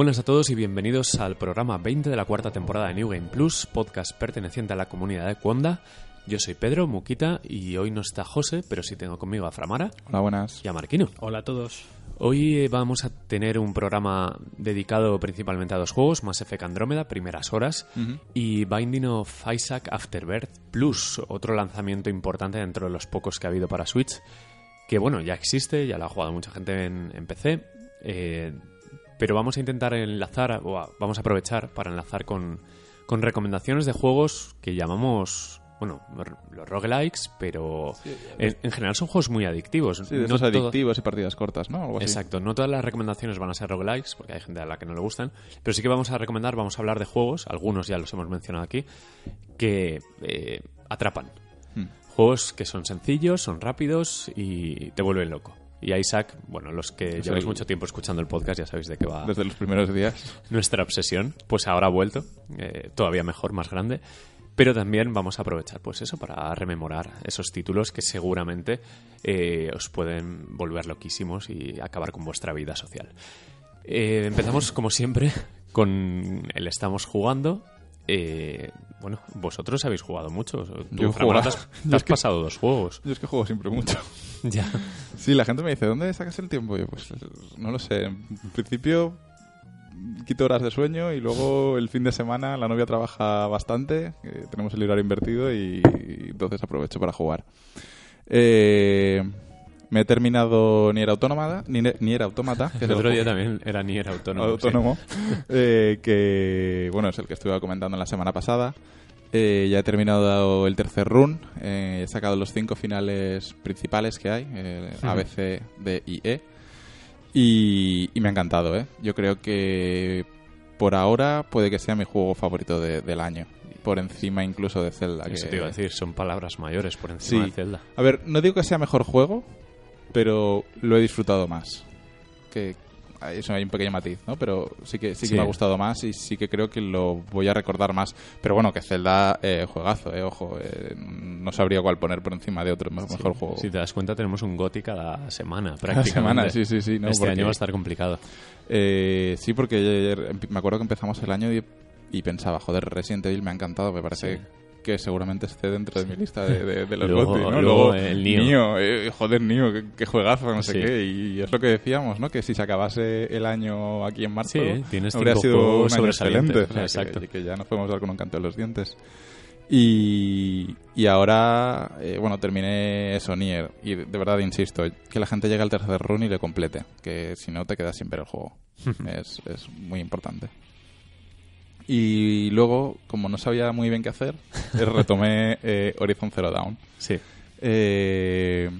Buenas a todos y bienvenidos al programa 20 de la cuarta temporada de New Game Plus, podcast perteneciente a la comunidad de Cuonda. Yo soy Pedro Muquita y hoy no está José, pero sí tengo conmigo a Framara Hola, buenas. y a Marquino. Hola a todos. Hoy eh, vamos a tener un programa dedicado principalmente a dos juegos, Mass Effect Andrómeda, primeras horas, y Binding of Isaac Afterbirth Plus, otro lanzamiento importante dentro de los pocos que ha habido para Switch, que bueno, ya existe, ya lo ha jugado mucha gente en, en PC, eh, pero vamos a intentar enlazar, o a- vamos a aprovechar para enlazar con, con recomendaciones de juegos que llamamos, bueno, los roguelikes, pero en, en general son juegos muy adictivos. Sí, de No todo- adictivos y partidas cortas, ¿no? Algo así. Exacto, no todas las recomendaciones van a ser roguelikes, porque hay gente a la que no le gustan, pero sí que vamos a recomendar, vamos a hablar de juegos, algunos ya los hemos mencionado aquí, que eh, atrapan. Hmm. Juegos que son sencillos, son rápidos y te vuelven loco. Y a Isaac, bueno, los que lleváis el- mucho tiempo escuchando el podcast ya sabéis de qué va Desde los primeros días. nuestra obsesión, pues ahora ha vuelto, eh, todavía mejor, más grande. Pero también vamos a aprovechar, pues eso, para rememorar esos títulos que seguramente eh, os pueden volver loquísimos y acabar con vuestra vida social. Eh, empezamos, como siempre, con el estamos jugando. Eh, bueno, vosotros habéis jugado mucho. Tú, Yo te has, te Yo has es que- pasado dos juegos. Yo es que juego siempre mucho. ya. Sí, la gente me dice, ¿dónde sacas el tiempo? Yo, pues, no lo sé. En principio, quito horas de sueño y luego el fin de semana la novia trabaja bastante. eh, tenemos el horario invertido y, y entonces aprovecho para jugar. Eh, me he terminado Nier Automata, Nier, Nier Automata, que El otro día también era ni era autónomo. sí. autónomo, eh, que bueno es el que estuve comentando la semana pasada. Eh, ya he terminado el tercer run, eh, he sacado los cinco finales principales que hay, eh, A, B, C, D y E, y, y me ha encantado. ¿eh? Yo creo que por ahora puede que sea mi juego favorito de- del año, por encima incluso de Zelda. Eso que- te iba a decir, son palabras mayores por encima Sí. de Zelda. A ver, no digo que sea mejor juego, pero lo he disfrutado más. Que eso hay un pequeño matiz, ¿no? Pero sí que sí que Sí. me ha gustado más y sí que creo que lo voy a recordar más. Pero bueno, que Zelda eh, juegazo, eh, ojo, eh, no sabría cuál poner por encima de otro me- mejor juego. Si te das cuenta, tenemos un GOTI cada semana, Cada prácticamente. semana, sí, sí, sí. No, este porque- año va a estar complicado. Eh, sí, porque ayer me acuerdo que empezamos el año y, y pensaba, joder, Resident Evil me ha encantado, me parece Sí. Que seguramente esté dentro de mi lista de, de- de los Luego- ¿no? luego el. Nioh, eh, joder, Nioh, qué, juegazo, no sé Sí. qué. Y es lo que decíamos, ¿no? Que si se acabase el año aquí en marzo, Sí, habría sido un año excelente. O sea, exacto. Que, que ya nos podemos dar con un canto en los dientes. Y, y ahora, eh, bueno, terminé eso, Nier. Y de verdad, insisto, que la gente llegue al tercer run y le complete. Que si no, te quedas sin ver el juego. es, es muy importante. Y luego, como no sabía muy bien qué hacer, eh, retomé eh, Horizon Zero Dawn. Sí. Eh,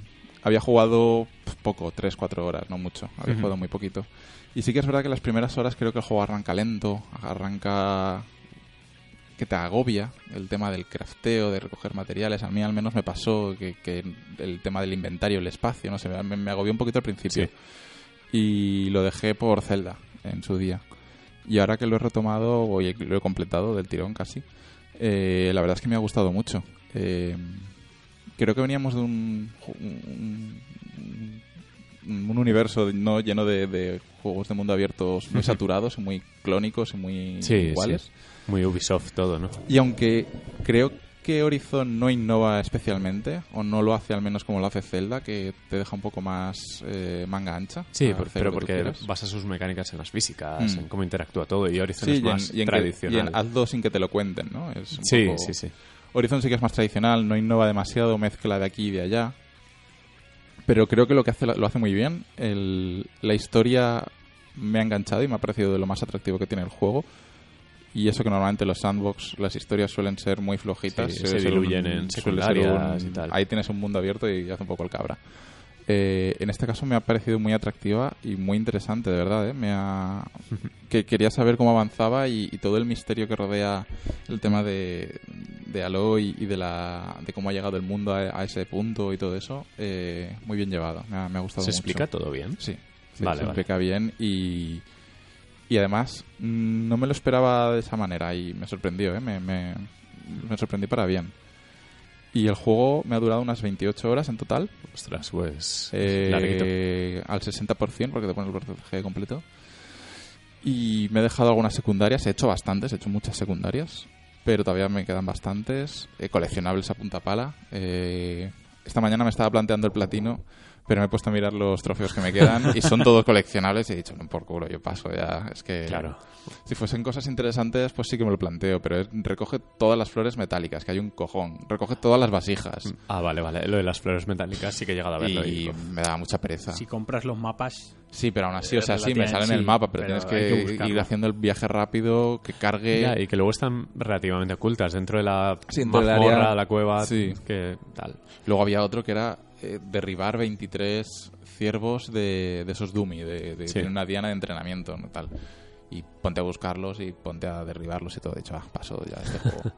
había jugado poco, 3-4 horas, no mucho. Había jugado muy poquito. Y sí que es verdad que las primeras horas creo que el juego arranca lento, arranca que te agobia el tema del crafteo, de recoger materiales. A mí al menos me pasó que, que el tema del inventario, el espacio, no sé, me, me agobió un poquito al principio. Sí. Y lo dejé por Zelda en su día. Y ahora que lo he retomado, o lo he completado del tirón casi, eh, la verdad es que me ha gustado mucho. Eh, creo que veníamos de un, un, un universo no lleno de, de juegos de mundo abiertos muy saturados, y muy clónicos y muy Sí, iguales. sí. Muy Ubisoft todo, ¿no? Y aunque creo que Horizon no innova especialmente, o no lo hace al menos como lo hace Zelda, que te deja un poco más eh, manga ancha. Sí, por- pero que porque basa sus mecánicas en las físicas, Mm. en cómo interactúa todo, y Horizon Sí, es y en, más y en que- tradicional. y en hazlo sin que te lo cuenten, ¿no? Es un sí, poco- sí, sí. Horizon sí que es más tradicional, no innova demasiado, mezcla de aquí y de allá. Pero creo que lo que hace lo hace muy bien. El- la historia me ha enganchado y me ha parecido de lo más atractivo que tiene el juego. Y eso que normalmente los sandbox, las historias suelen ser muy flojitas. Sí, se diluyen en secundarias un- y tal. Ahí tienes un mundo abierto y hace un poco el cabra. Eh, en este caso me ha parecido muy atractiva y muy interesante, de verdad. ¿eh? Me ha... que quería saber cómo avanzaba y, y todo el misterio que rodea el tema de, de Aloy y de, la, de cómo ha llegado el mundo a, a ese punto y todo eso, eh, muy bien llevado. Me ha, me ha gustado ¿Se mucho. explica todo bien? Sí, sí, Vale, se vale. explica bien y, y además mm, no me lo esperaba de esa manera y me sorprendió, ¿eh? me, me, me sorprendí para bien. Y el juego me ha durado unas 28 horas en total, Ostras, pues... eh, al 60% porque te pones el porcentaje completo. Y me he dejado algunas secundarias, he hecho bastantes, he hecho muchas secundarias, pero todavía me quedan bastantes. Eh, coleccionables a punta pala. Eh, esta mañana me estaba planteando el platino, pero me he puesto a mirar los trofeos que me quedan y son todos coleccionables y he dicho, no, por culo, yo paso ya. Es que Claro. si fuesen cosas interesantes, pues sí que me lo planteo, pero es- recoge todas las flores metálicas, que hay un cojón, recoge todas las vasijas. Ah, vale, vale. Lo de las flores metálicas sí que he llegado a verlo. Y y- me da mucha pereza. Si compras los mapas, Sí, pero aún así, o sea, sí, me sale en el mapa, pero, pero tienes que, ir haciendo el viaje rápido, que cargue. Ya, y que luego están relativamente ocultas dentro de la Sí, dentro mazmorra, área- la cueva, Sí. que tal. Luego había otro que era eh, derribar 23 ciervos de, de esos dummy, de, de Sí. tiene una diana de entrenamiento, ¿no? tal. Y ponte a buscarlos y ponte a derribarlos y todo. De hecho, ah, paso ya este juego.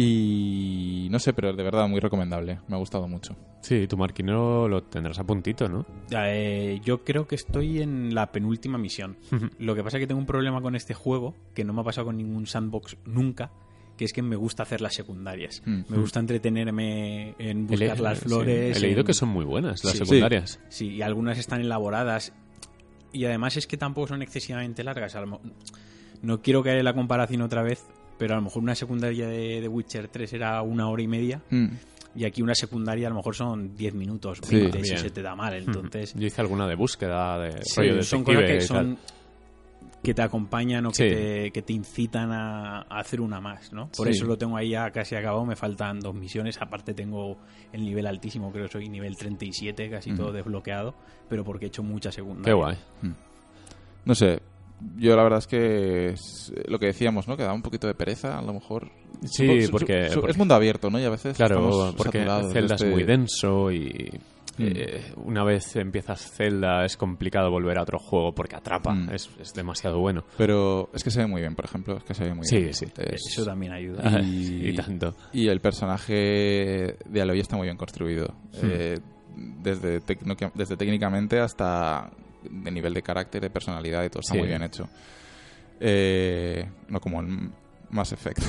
Y no sé, pero de verdad muy recomendable. Me ha gustado mucho. Sí, tu marquino lo tendrás a puntito, ¿no? eh, yo creo que estoy en la penúltima misión. Lo que pasa es que tengo un problema con este juego, que no me ha pasado con ningún sandbox nunca, que es que me gusta hacer las secundarias. Mm. Me gusta entretenerme en buscar las sí, flores. He leído en- que son muy buenas las Sí. secundarias. Sí, y algunas están elaboradas. Y además es que tampoco son excesivamente largas. No quiero caer en la comparación otra vez, pero a lo mejor una secundaria de, de Witcher 3 era una hora y media. Mm. Y aquí una secundaria a lo mejor son 10 minutos, Sí. 20 si Bien. se te da mal. Entonces, Yo hice alguna de búsqueda, de Sí, rollo son cosas que son que te acompañan o Sí. que, te, que te incitan a, a hacer una más, ¿no? Por Sí. eso lo tengo ahí ya casi acabado, me faltan dos misiones, aparte tengo el nivel altísimo, creo que soy nivel 37, casi todo desbloqueado, pero porque he hecho mucha segunda. Qué guay. No sé. Yo la verdad es que es lo que decíamos, ¿no? Que da un poquito de pereza, a lo mejor. Sí, su- porque- su- porque- es mundo abierto, ¿no? Y a veces Claro, porque Zelda es este- muy denso y Mm. eh, una vez empiezas Zelda es complicado volver a otro juego porque atrapa, Mm. es, es demasiado bueno. Pero es que se ve muy bien, por ejemplo. Es que se ve muy Sí, bien. sí. Es- Eso también ayuda. Y- y tanto. Y el personaje de Aloy está muy bien construido. Hmm. Eh, desde, desde técnicamente hasta de nivel de carácter, de personalidad y todo está Sí. muy bien hecho. Eh, no como en Mass Effect.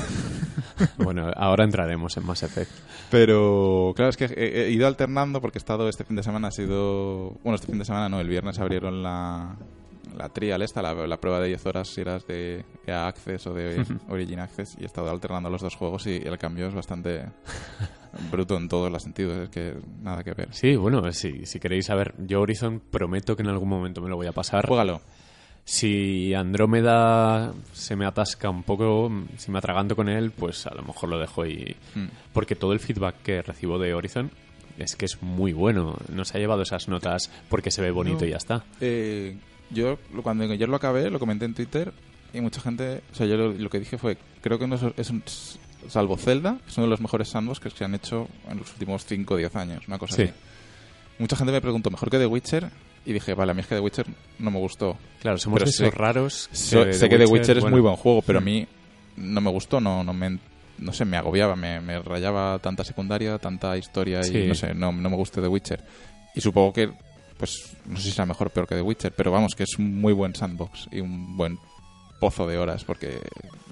bueno, ahora entraremos en Mass Effect. Pero claro, es que he, he ido alternando porque he estado este fin de semana, ha sido... Bueno, este fin de semana no, el viernes abrieron la, la trial esta, la, la prueba de 10 horas si eras de EA Access o de Origin Access y he estado alternando los dos juegos y el cambio es bastante bruto en todos los sentidos, es que nada que ver. Sí, bueno, si, si queréis saber, yo Horizon prometo que en algún momento me lo voy a pasar. Juégalo. Si Andrómeda se me atasca un poco, si me atraganto con él, pues a lo mejor lo dejo y... Mm. Porque todo el feedback que recibo de Horizon es que es muy bueno. Nos ha llevado esas notas porque se ve bonito No. y ya está. Eh, yo lo- cuando ayer lo acabé, lo comenté en Twitter y mucha gente, o sea, yo lo, lo que dije fue, creo que no es, es un, salvo Zelda, que es uno de los mejores sandbox que se han hecho en los últimos 5 o 10 años, una cosa Sí. así. Mucha gente me preguntó, ¿mejor que The Witcher? Y dije, vale, a mí es que The Witcher no me gustó. Claro, somos Pero esos sé- raros. So- sé que The Witcher es bueno, muy buen juego, pero a mí no me gustó, no, no me... No sé, me agobiaba, me, me rayaba tanta secundaria, tanta historia y no sé, no, no me gustó The Witcher. Y supongo que, pues, no sé si será mejor o peor que The Witcher, pero vamos, que es un muy buen sandbox y un buen pozo de horas, porque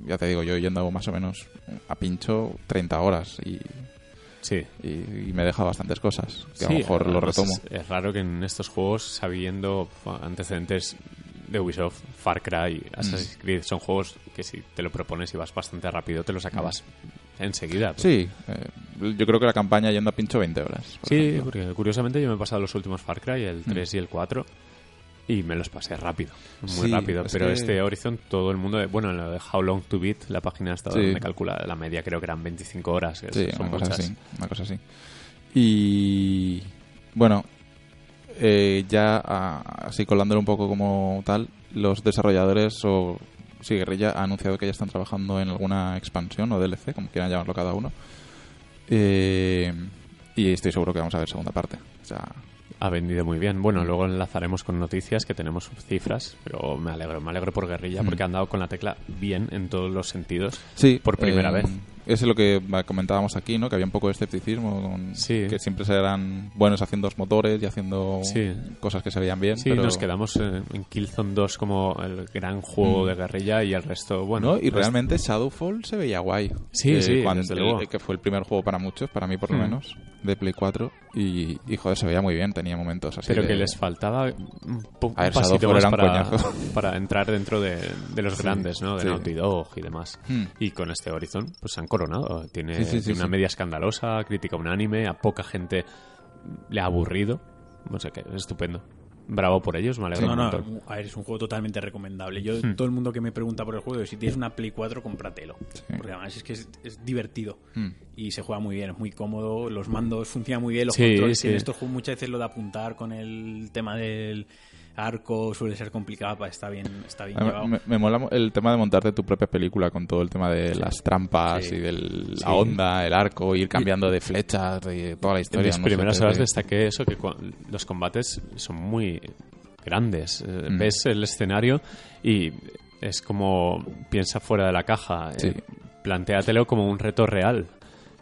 ya te digo, yo yendo más o menos a pincho 30 horas y, Sí. y, y me he dejado bastantes cosas, que a lo mejor lo retomo. Es, es raro que en estos juegos, sabiendo antecedentes de Ubisoft, Far Cry, Mm. Assassin's Creed, son juegos que si te lo propones y vas bastante rápido, te los acabas enseguida. Sí, eh, yo creo que la campaña yendo a pincho 20 horas. por Sí, ejemplo. porque curiosamente yo me he pasado los últimos Far Cry, el 3 y el 4, y me los pasé rápido, muy Sí, rápido. es Pero que- este Horizon, todo el mundo, bueno, en lo de How Long to Beat, la página esta Sí. me calcula la media, creo que eran 25 horas. que Sí, son una cosa así, una cosa así. Y bueno, eh, ya así colándolo un poco como tal, los desarrolladores o sí, Guerrilla ha anunciado que ya están trabajando en alguna expansión o DLC, como quieran llamarlo cada uno. Eh, y estoy seguro que vamos a ver segunda parte. O sea, Ha vendido muy bien. Bueno, luego enlazaremos con noticias que tenemos cifras, pero me alegro, me alegro por Guerrilla Mm. porque han dado con la tecla bien en todos los sentidos. sí, Por primera eh, vez. Es lo que comentábamos aquí, ¿no? Que había un poco de escepticismo, con Sí. que siempre serán buenos haciendo motores y haciendo Sí. cosas que se veían bien. Sí, pero... nos quedamos en, Killzone 2 como el gran juego de guerrilla y el resto, bueno. ¿no? Y realmente Shadowfall se veía guay. Sí, Que sí, cuando- desde luego. Que fue el primer juego para muchos, para mí por lo Mm. menos, de Play 4. Y, y, joder, se veía muy bien, tenía momentos así Pero de- que les faltaba un, po- A ver, pasito más para, entrar dentro de, de los grandes, ¿no? De. Naughty Dog y demás. Hmm. Y con este Horizon, pues han coronado. Tiene, Sí, sí, sí, tiene una sí. media escandalosa, crítica unánime, a poca gente le ha aburrido. No sé qué, es estupendo. Bravo por ellos, me alegro No, un no, montón. a ver, es un juego totalmente recomendable. Yo, Hmm. todo el mundo que me pregunta por el juego, si tienes una Play 4, cómpratelo. Porque además es que es, es divertido. Hmm. Y se juega muy bien, es muy cómodo, los mandos funcionan muy bien, los Sí, controles sí. en estos juegos muchas veces lo de apuntar con el tema del arco suele ser complicado, pa- está bien, está bien llevado. Me, me mola mo- el tema de montarte tu propia película con todo el tema de las trampas Sí. y de la Sí. onda, el arco, ir cambiando de flechas y toda la En historia. mis no sé, primeras horas destaqué eso, que los combates son muy grandes. Eh, Mm. Ves el escenario y es como piensa fuera de la caja. Sí. Eh, plantéatelo como un reto real.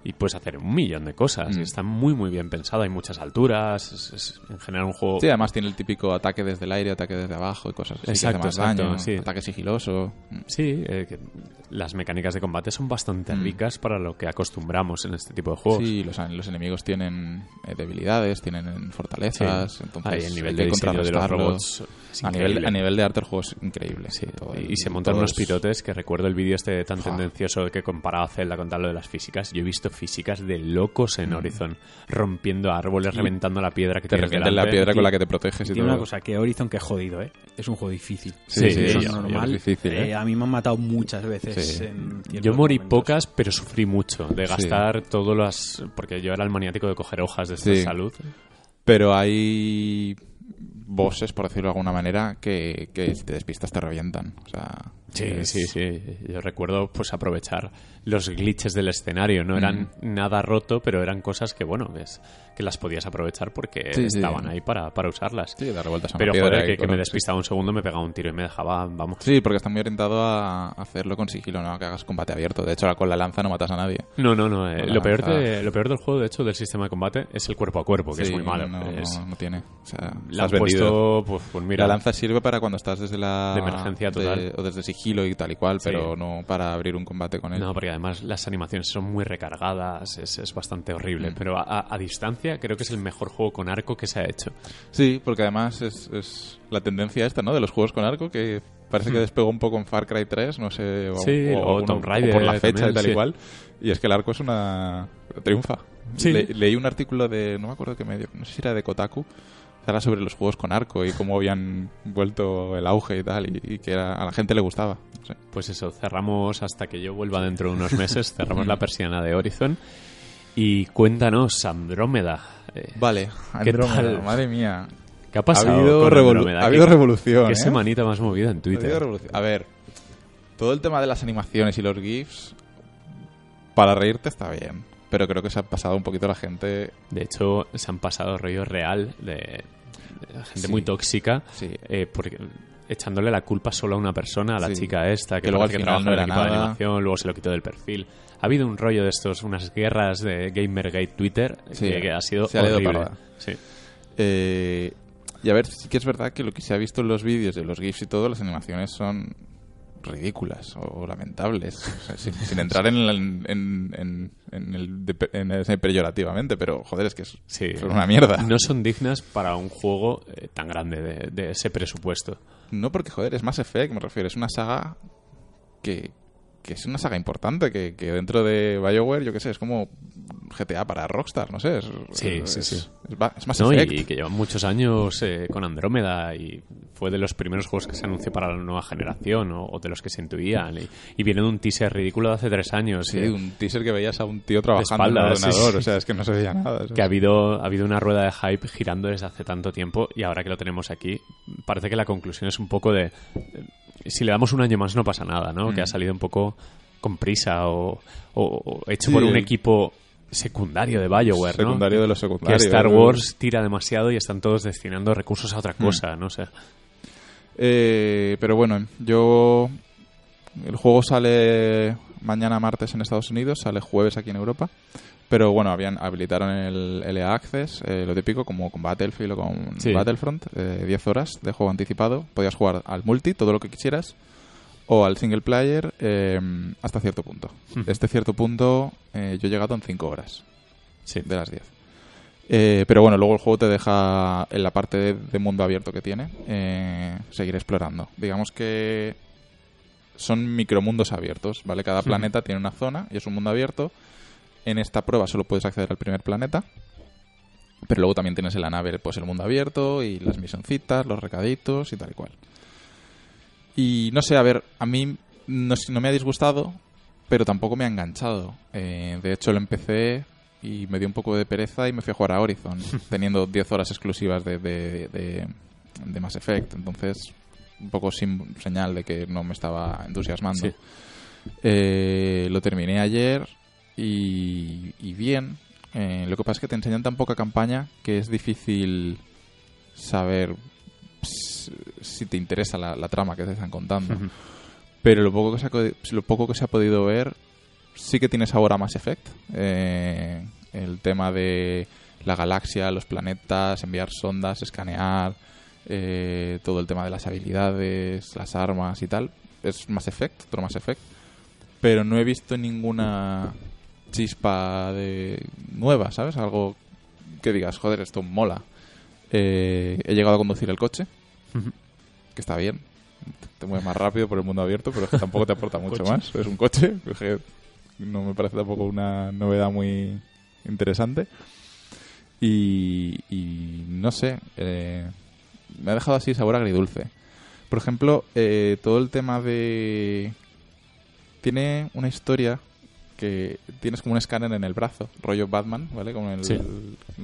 Y puedes hacer un millón de cosas. Mm. Está muy, muy bien pensado. Hay muchas alturas. Es, es en general un juego... Sí, además tiene el típico ataque desde el aire, ataque desde abajo y cosas así. Exacto, que hace más exacto, daño, sí. ataque sigiloso. Mm. Sí, eh, que las mecánicas de combate son bastante Mm. ricas para lo que acostumbramos en este tipo de juegos. Sí, los, los enemigos tienen eh, debilidades, tienen fortalezas. Entonces Ahí el nivel de de los robots a nivel, a nivel de arte el juego es increíble. Sí, y- el- y se montan unos es- pilotes que recuerdo el vídeo este tan tendencioso que comparaba Zelda con tal lo de las físicas. Yo he visto físicas de locos en Horizon, rompiendo árboles, Y reventando la piedra que Te tienes revienten la piedra con la que te proteges y Tiene todo. una cosa, que Horizon que es jodido, ¿eh? Es un juego difícil. Sí, sí, sí, es normal. es difícil, ¿eh? Eh, a mí me han matado muchas veces. Sí. en ciertos Yo morí momentos. pocas, pero sufrí mucho de Sí. gastar todas las... Porque yo era el maniático de coger hojas de esta salud. Pero hay bosses, por decirlo de alguna manera, que, que si te despistas te revientan. O sea, Sí, es- sí, sí. Yo recuerdo pues aprovechar los glitches del escenario. No eran nada roto, pero eran cosas que, bueno, ves que las podías aprovechar porque Sí, sí. estaban ahí para, para usarlas. Sí, dar vueltas a pero joder, que, que me despistaba un segundo, me pegaba un tiro y me dejaba, vamos. Sí, porque está muy orientado a hacerlo con sigilo, no que hagas combate abierto. De hecho, con la lanza no matas a nadie. No, no, no. eh, lo, peor de, lo peor del juego, de hecho, del sistema de combate es el cuerpo a cuerpo, que Sí, es muy malo. No, Es- no- no tiene. O sea, puesto, pues, pues mira, La lanza sirve para cuando estás desde la... De emergencia total. o desde sigilo y tal y cual, Sí. pero no para abrir un combate con él. No, porque además las animaciones son muy recargadas, es, es bastante horrible. Mm. Pero a, a- distancia creo que es el mejor juego con arco que se ha hecho. Sí, porque además es, es la tendencia esta, ¿no? De los juegos con arco que parece que despegó un poco en Far Cry 3, no sé, o. Sí, o alguno- Tomb Raider por la fecha también, y tal sí. y cual. Y es que el arco es una... triunfa. Sí. Le- leí un artículo de, no me acuerdo qué medio, no sé si era de Kotaku, era sobre los juegos con arco y cómo habían vuelto el auge y tal, y, y que era- a la gente le gustaba. No sé. Pues eso, cerramos hasta que yo vuelva dentro de unos meses, cerramos la persiana de Horizon. Y cuéntanos, Andrómeda. eh, Vale, ¿Qué Andrómeda, madre mía. ¿Qué ha Ha pasado? habido, con revolu- ha habido ¿Qué- revolución. ¿Qué ¿eh? semanita más movida en Ha habido Twitter? revolución. A ver, todo el tema de las animaciones y los GIFs, para reírte está bien. Pero creo que se ha pasado un poquito la gente. De hecho, se han pasado rollo real de gente Sí. muy tóxica, Sí. eh, porque echándole la culpa solo a una persona, a la Sí. chica esta, que, Que luego que final trabaja no en el equipo de nada. animación, luego se lo quitó del perfil. Ha habido un rollo de estos, unas guerras de Gamergate Twitter que, que ha sido se ha horrible. parda. Sí. Eh, y a ver, sí que es verdad que lo que se ha visto en los vídeos de los GIFs y todo, las animaciones son ridículas o lamentables. O sea, sin, sin entrar en, el- en, en- en el, de- en ese peyorativamente, pero joder, es que es, Sí. es una mierda. No son dignas para un juego eh, tan grande de, de ese presupuesto. No porque, joder, es Mass Effect, me refiero. Es una saga que, que es una saga importante, que, que dentro de BioWare, yo qué sé, es como GTA para Rockstar, no sé. Es, Sí, es, sí, sí. Es, ba- es Mass ¿no? Y, que llevan muchos años eh, con Andrómeda y fue de los primeros juegos que se anunció para la nueva generación o, o de los que se intuían. Y, y viene de un teaser ridículo de hace tres años. Sí, eh, un teaser que veías a un tío trabajando en espaldas, el sí, ordenador, sí. o sea, es que no se veía nada. que ha habido, ha habido una rueda de hype girando desde hace tanto tiempo y ahora que lo tenemos aquí, parece que la conclusión es un poco de... eh, Si le damos un año más no pasa nada, ¿no? Mm. Que ha salido un poco con prisa o, o- o hecho Sí, por un el- equipo secundario de BioWare, ¿no? Secundario de los que secundarios. Star Wars tira demasiado y están todos destinando recursos a otra Mm. cosa, no sé. Eh, pero bueno, yo... El juego sale mañana martes en Estados Unidos, sale jueves aquí en Europa. Pero bueno, habían habilitaron el LA Access, eh, lo típico, como con Battlefield o con Sí. Battlefront, eh, 10 horas de juego anticipado. Podías jugar al multi, todo lo que quisieras, o al single player eh, hasta cierto punto. Este cierto punto eh, yo he llegado en 5 horas Sí. de las 10. Eh, pero bueno, luego el juego te deja en la parte de, de mundo abierto que tiene eh, seguir explorando. Digamos que son micromundos abiertos, ¿vale? Cada planeta tiene una zona y es un mundo abierto. En esta prueba solo puedes acceder al primer planeta. Pero luego también tienes en la nave pues el mundo abierto y las misioncitas, los recaditos y tal y cual. Y no sé, a ver, a mí no, no me ha disgustado, pero tampoco me ha enganchado. Eh, de hecho, lo empecé y me dio un poco de pereza y me fui a jugar a Horizon, teniendo 10 horas exclusivas de, de, de- de Mass Effect. Entonces, un poco sin señal de que no me estaba entusiasmando. Sí. Eh, lo terminé ayer y, y bien. Eh, lo que pasa es que te enseñan tan poca campaña que es difícil saber si te interesa la, la trama que te están contando. Pero lo poco que se ha, lo poco que se ha podido ver sí que tiene sabor a Mass Effect. Eh, el tema de la galaxia, los planetas, enviar sondas, escanear, eh, todo el tema de las habilidades, las armas y tal. Es Mass Effect, otro Mass Effect. Pero no he visto ninguna chispa de nueva, ¿sabes? Algo que digas, joder, esto mola. Eh, he llegado a conducir el coche, que está bien. Te mueves más rápido por el mundo abierto, pero es que tampoco te aporta mucho Coche. más. Es un coche, que no me parece tampoco una novedad muy interesante. Y, y no sé, eh, me ha dejado así sabor agridulce. Por ejemplo, eh, todo el tema de... Tiene una historia que tienes como un escáner en el brazo, rollo Batman, ¿vale? Como el, Sí.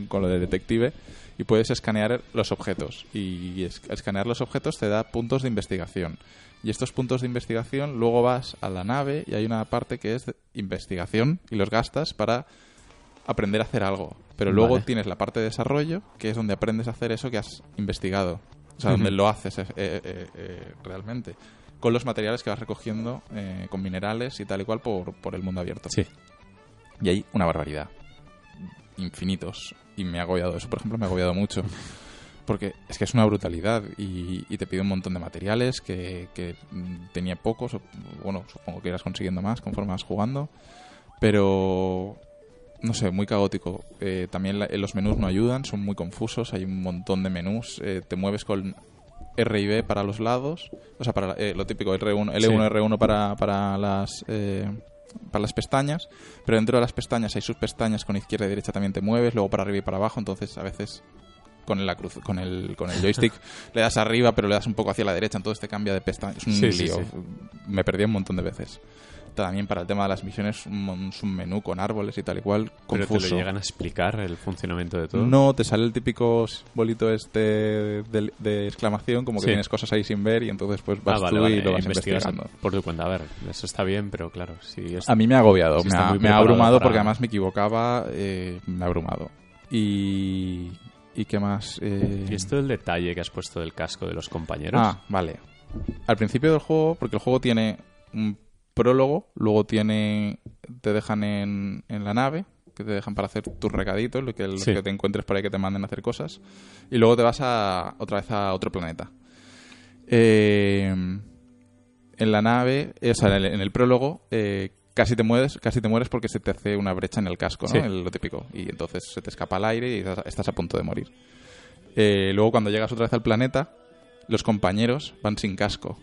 con lo de detective, y puedes escanear los objetos. Y es- escanear los objetos te da puntos de investigación. Y estos puntos de investigación luego vas a la nave y hay una parte que es de investigación y los gastas para aprender a hacer algo. Pero luego Vale. tienes la parte de desarrollo, que es donde aprendes a hacer eso que has investigado. O sea, donde lo haces eh, eh, eh, realmente. Con los materiales que vas recogiendo, eh, con minerales y tal y cual por, por el mundo abierto. Sí. Y hay una barbaridad. Infinitos. Y me ha agobiado. Eso, por ejemplo, me ha agobiado mucho. Porque es que es una brutalidad y, y te pide un montón de materiales que, que, tenía pocos. Bueno, supongo que irás consiguiendo más conforme vas jugando. Pero, no sé, muy caótico. Eh, también la- los menús no ayudan, son muy confusos. Hay un montón de menús. eh, te mueves con R y B para los lados. O sea, para eh, lo típico, R1, L1, R1 para, para las... eh, para las pestañas, pero dentro de las pestañas hay sus pestañas con izquierda y derecha también te mueves, luego para arriba y para abajo, entonces a veces con la cruz, con el, con el joystick le das arriba, pero le das un poco hacia la derecha, entonces te cambia de pestaña. Es un Sí, sí, lío. sí. Me perdí un montón de veces. También para el tema de las misiones, un, menú con árboles y tal y cual, Pero te confuso. lo llegan a explicar el funcionamiento de todo. No, te sale el típico bolito este de, de exclamación, como que Sí. tienes cosas ahí sin ver y entonces pues vas Ah, vale, tú vale. y lo vas investigando. por tu cuenta. A ver, eso está bien, pero claro, si es... A mí me ha agobiado, me, ha, me abrumado para- porque además me equivocaba, eh, me ha abrumado. Y, ¿y qué más? Eh, ¿Y esto del detalle que has puesto del casco de los compañeros? Ah, vale. Al principio del juego, porque el juego tiene un prólogo, luego tiene te dejan en, en la nave, que te dejan para hacer tus recaditos, lo que, los Sí. que te encuentres por ahí que te manden a hacer cosas, y luego te vas a otra vez a otro planeta. Eh, en la nave, eh, o sea, en el, en el prólogo, eh, casi te mueres, casi te mueres porque se te hace una brecha en el casco, ¿no? Sí. El- lo típico. Y entonces se te escapa el aire y estás, estás a punto de morir. Eh, luego cuando llegas otra vez al planeta, los compañeros van sin casco.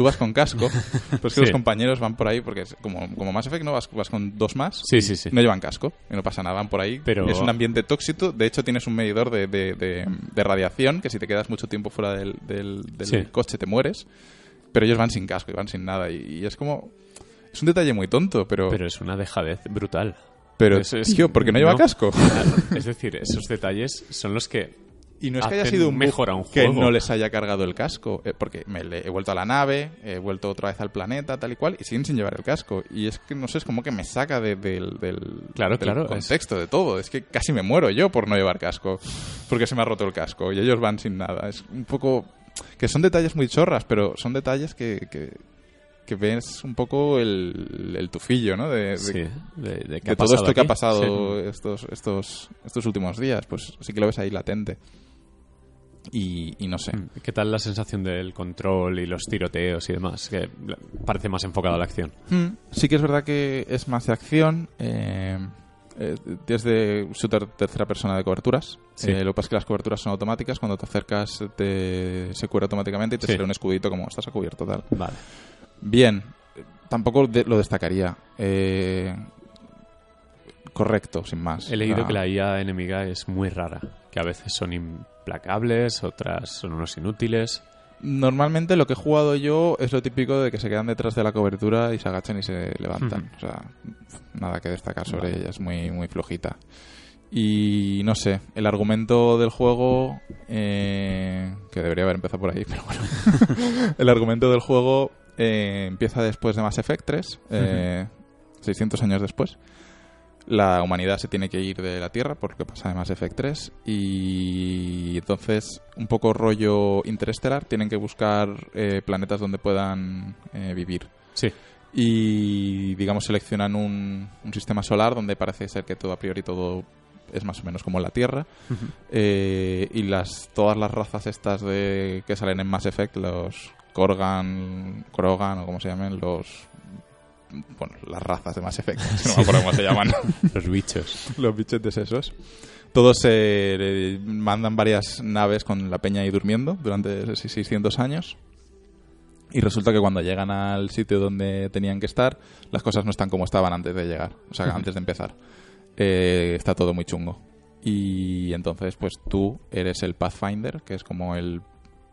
Tú vas con casco, pero es que Sí. los compañeros van por ahí porque es como, como Mass Effect, ¿no? Vas, vas con dos más. Sí, sí, sí. No llevan casco y no pasa nada, van por ahí. Pero- Es un ambiente tóxico. De hecho, tienes un medidor de, de- de- de radiación que si te quedas mucho tiempo fuera del, del- del Sí. coche te mueres. Pero ellos van sin casco y van sin nada. Y, y es como... Es un detalle muy tonto, pero... Pero es una dejadez brutal. pero es- es- tío, ¿por qué no lleva no. casco? Claro, es decir, esos detalles son los que Y no es que haya sido un mejor un que no les haya cargado el casco, eh, porque me le- he vuelto a la nave, he vuelto otra vez al planeta, tal y cual, y siguen sin llevar el casco. Y es que no sé, es como que me saca de- del, del, Claro, del claro, contexto de todo. Es que casi me muero yo por no llevar casco, porque se me ha roto el casco y ellos van sin nada. Es un poco que son detalles muy chorras, pero son detalles que, que, que ves un poco el, el tufillo, ¿no? De, de- Sí, de, de de todo esto que ha pasado Sí. estos, estos, estos últimos días. Pues sí que lo ves ahí latente. Y, y no sé. Mm, ¿Qué tal la sensación del control y los tiroteos y demás? Que parece más enfocado a la acción. Mm, Sí que es verdad que es más de acción. Eh, eh, desde shooter tercera persona de coberturas. Sí. Eh, lo que pasa es que las coberturas son automáticas. Cuando te acercas te, se cubre automáticamente y te Sí. sale un escudito como estás a cubierto tal. Vale. Bien, tampoco de- lo destacaría. Correcto, sin más. He leído sea, que la IA enemiga es muy rara, que a veces son implacables, otras son unos inútiles. Normalmente lo que he jugado yo es lo típico de que se quedan detrás de la cobertura y se agachan y se levantan. Ujú. O sea, nada que destacar sobre Vale. ella, es muy, muy flojita. Y no sé, el argumento del juego, eh, que debería haber empezado por ahí, pero bueno. el argumento del juego eh, empieza después de Mass Effect 3, eh, 600 años después. La humanidad se tiene que ir de la Tierra por lo que pasa en Mass Effect 3 y entonces un poco rollo interestelar, tienen que buscar eh, planetas donde puedan eh, vivir. Sí, y digamos seleccionan un, un sistema solar donde parece ser que todo a priori todo es más o menos como la Tierra. Eh, y las todas las razas estas de que salen en Mass Effect los Korgan Krogan o como se llamen los bueno las razas de Mass Effect no me acuerdo cómo se llaman los bichos. los bichetes esos todos eh, mandan varias naves con la peña ahí durmiendo durante esos 600 años y resulta que cuando llegan al sitio donde tenían que estar, las cosas no están como estaban antes de llegar, o sea, antes de empezar. Eh, está todo muy chungo. Y entonces, pues tú eres el Pathfinder, que es como el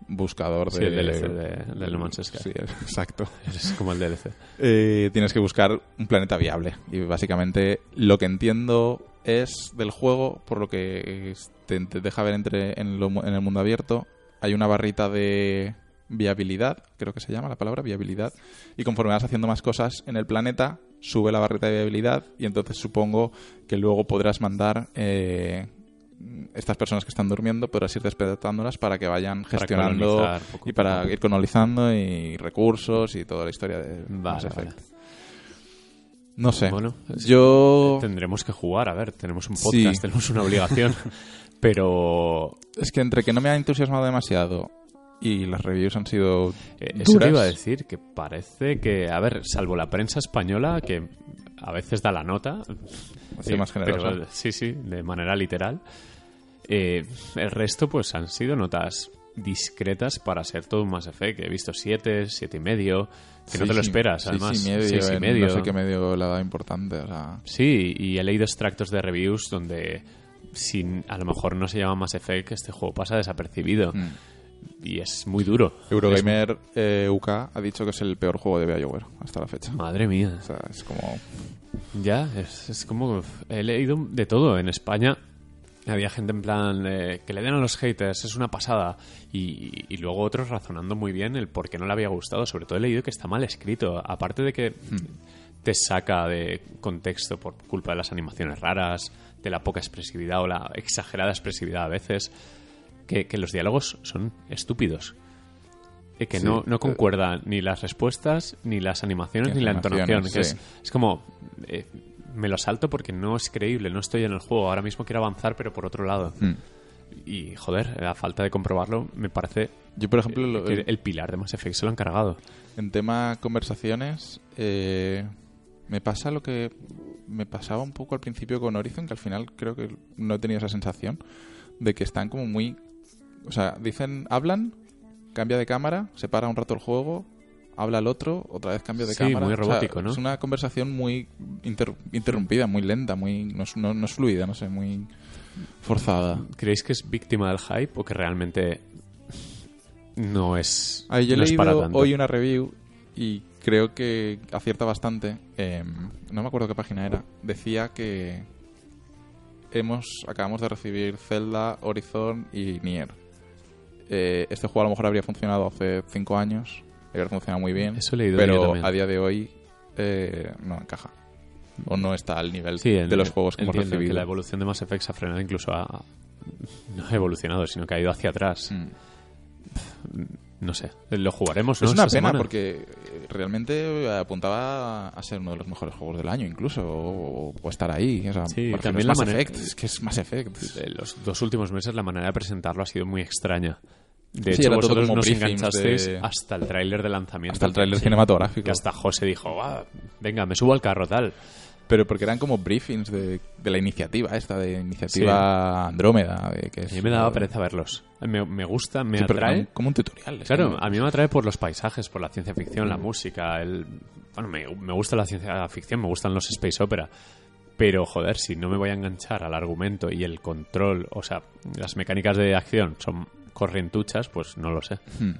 buscador Sí, de... el DLC de- del No Man's Sky. Sí, exacto. Es como el DLC. Eh, tienes que buscar un planeta viable. Y básicamente lo que entiendo es del juego, por lo que te, te deja ver entre, en, lo- en el mundo abierto, hay una barrita de viabilidad, creo que se llama la palabra, viabilidad, y conforme vas haciendo más cosas en el planeta, sube la barrita de viabilidad y entonces supongo que luego podrás mandar... eh, estas personas que están durmiendo podrás ir despertándolas para que vayan gestionando y para ir colonizando y recursos y toda la historia de Mass vale. Effect. No sé. Bueno, yo Tendremos que jugar, a ver, tenemos un Sí. podcast, tenemos una obligación. Pero es que entre que no me ha entusiasmado demasiado y las reviews han sido eh, eso te iba a decir, que parece que, a ver, salvo la prensa española, que a veces da la nota, eh, más pero, sí, sí, de manera literal, eh, el resto pues han sido notas discretas para ser todo un Mass Effect. He visto siete, siete y medio, que no te lo esperas, seis además. y medio, en medio. No sé qué medio le ha dado importante. O sea, Sí, y he leído extractos de reviews donde sin, a lo mejor no se llama Mass Effect, este juego pasa desapercibido. mm. Y es muy duro. Eurogamer eh, UK ha dicho que es el peor juego de BioWare hasta la fecha. Es- madre mía. O sea, es como... Ya, es, es como... He leído de todo. En España había gente en plan eh, que le den a los haters, es una pasada. Y, y luego otros razonando muy bien el por qué no le había gustado. Sobre todo he leído que está mal escrito. Aparte de que te saca de contexto por culpa de las animaciones raras, de la poca expresividad o la exagerada expresividad a veces, que, que los diálogos son estúpidos. Eh, que Sí. no, no concuerdan ni las respuestas, ni las animaciones, Ni la entonación. animaciones, Que sí. es, es como... eh, me lo salto porque no es creíble, no estoy en el juego. Ahora mismo quiero avanzar, pero por otro lado. mm. Y, joder, a falta de comprobarlo, me parece Yo, por ejemplo, lo- que el pilar de Mass Effect se lo han cargado. En tema conversaciones, eh, me pasa lo que me pasaba un poco al principio con Horizon, que al final creo que no he tenido esa sensación de que están como muy... O sea, dicen, hablan, cambia de cámara, se para un rato el juego, habla el otro, otra vez cambio de Sí, cámara. muy O sea, robótico, ¿no? Es una conversación muy inter- interrumpida, muy lenta, muy no es, no- no es fluida, no sé, muy forzada. ¿Creéis que es víctima del hype o que realmente no es, Ah, yo he no leído tanto? hoy una review y creo que acierta bastante. eh, no me acuerdo qué página era. Decía que hemos acabamos de recibir Zelda, Horizon y Nier. Eh, este juego a lo mejor habría funcionado hace cinco años, habría funcionado muy bien, Eso pero a día de hoy eh, no encaja. O no está al nivel Sí, el- de los juegos que hemos recibido. que la evolución de Mass Effect se ha frenado incluso a... No ha evolucionado, sino que ha ido hacia atrás. Mm. No sé, lo jugaremos, ¿no? Es una Esta pena semana. porque realmente apuntaba a ser uno de los mejores juegos del año, incluso, o, o estar ahí. O sea, Sí, también no es la Mass Effect, es que es Mass Effect. Los dos últimos meses la manera de presentarlo ha sido muy extraña. De Sí, hecho, vosotros nos enganchasteis de- hasta el tráiler de lanzamiento. Hasta el tráiler cinematográfico. Que hasta José dijo, "Ah, venga, me subo al carro, tal. Pero porque eran como briefings de, de la iniciativa esta, de iniciativa Andrómeda. De que A es, mí me daba pereza verlos. Me, me gusta, me Sí, atrae. como- un tutorial. Claro, como- a mí me atrae por los paisajes, por la ciencia ficción, la música, el... Bueno, me, me gusta la ciencia ficción, me gustan los space opera. Pero, joder, si no me voy a enganchar al argumento y el control, o sea, las mecánicas de acción son corrientuchas, pues no lo sé. Hmm.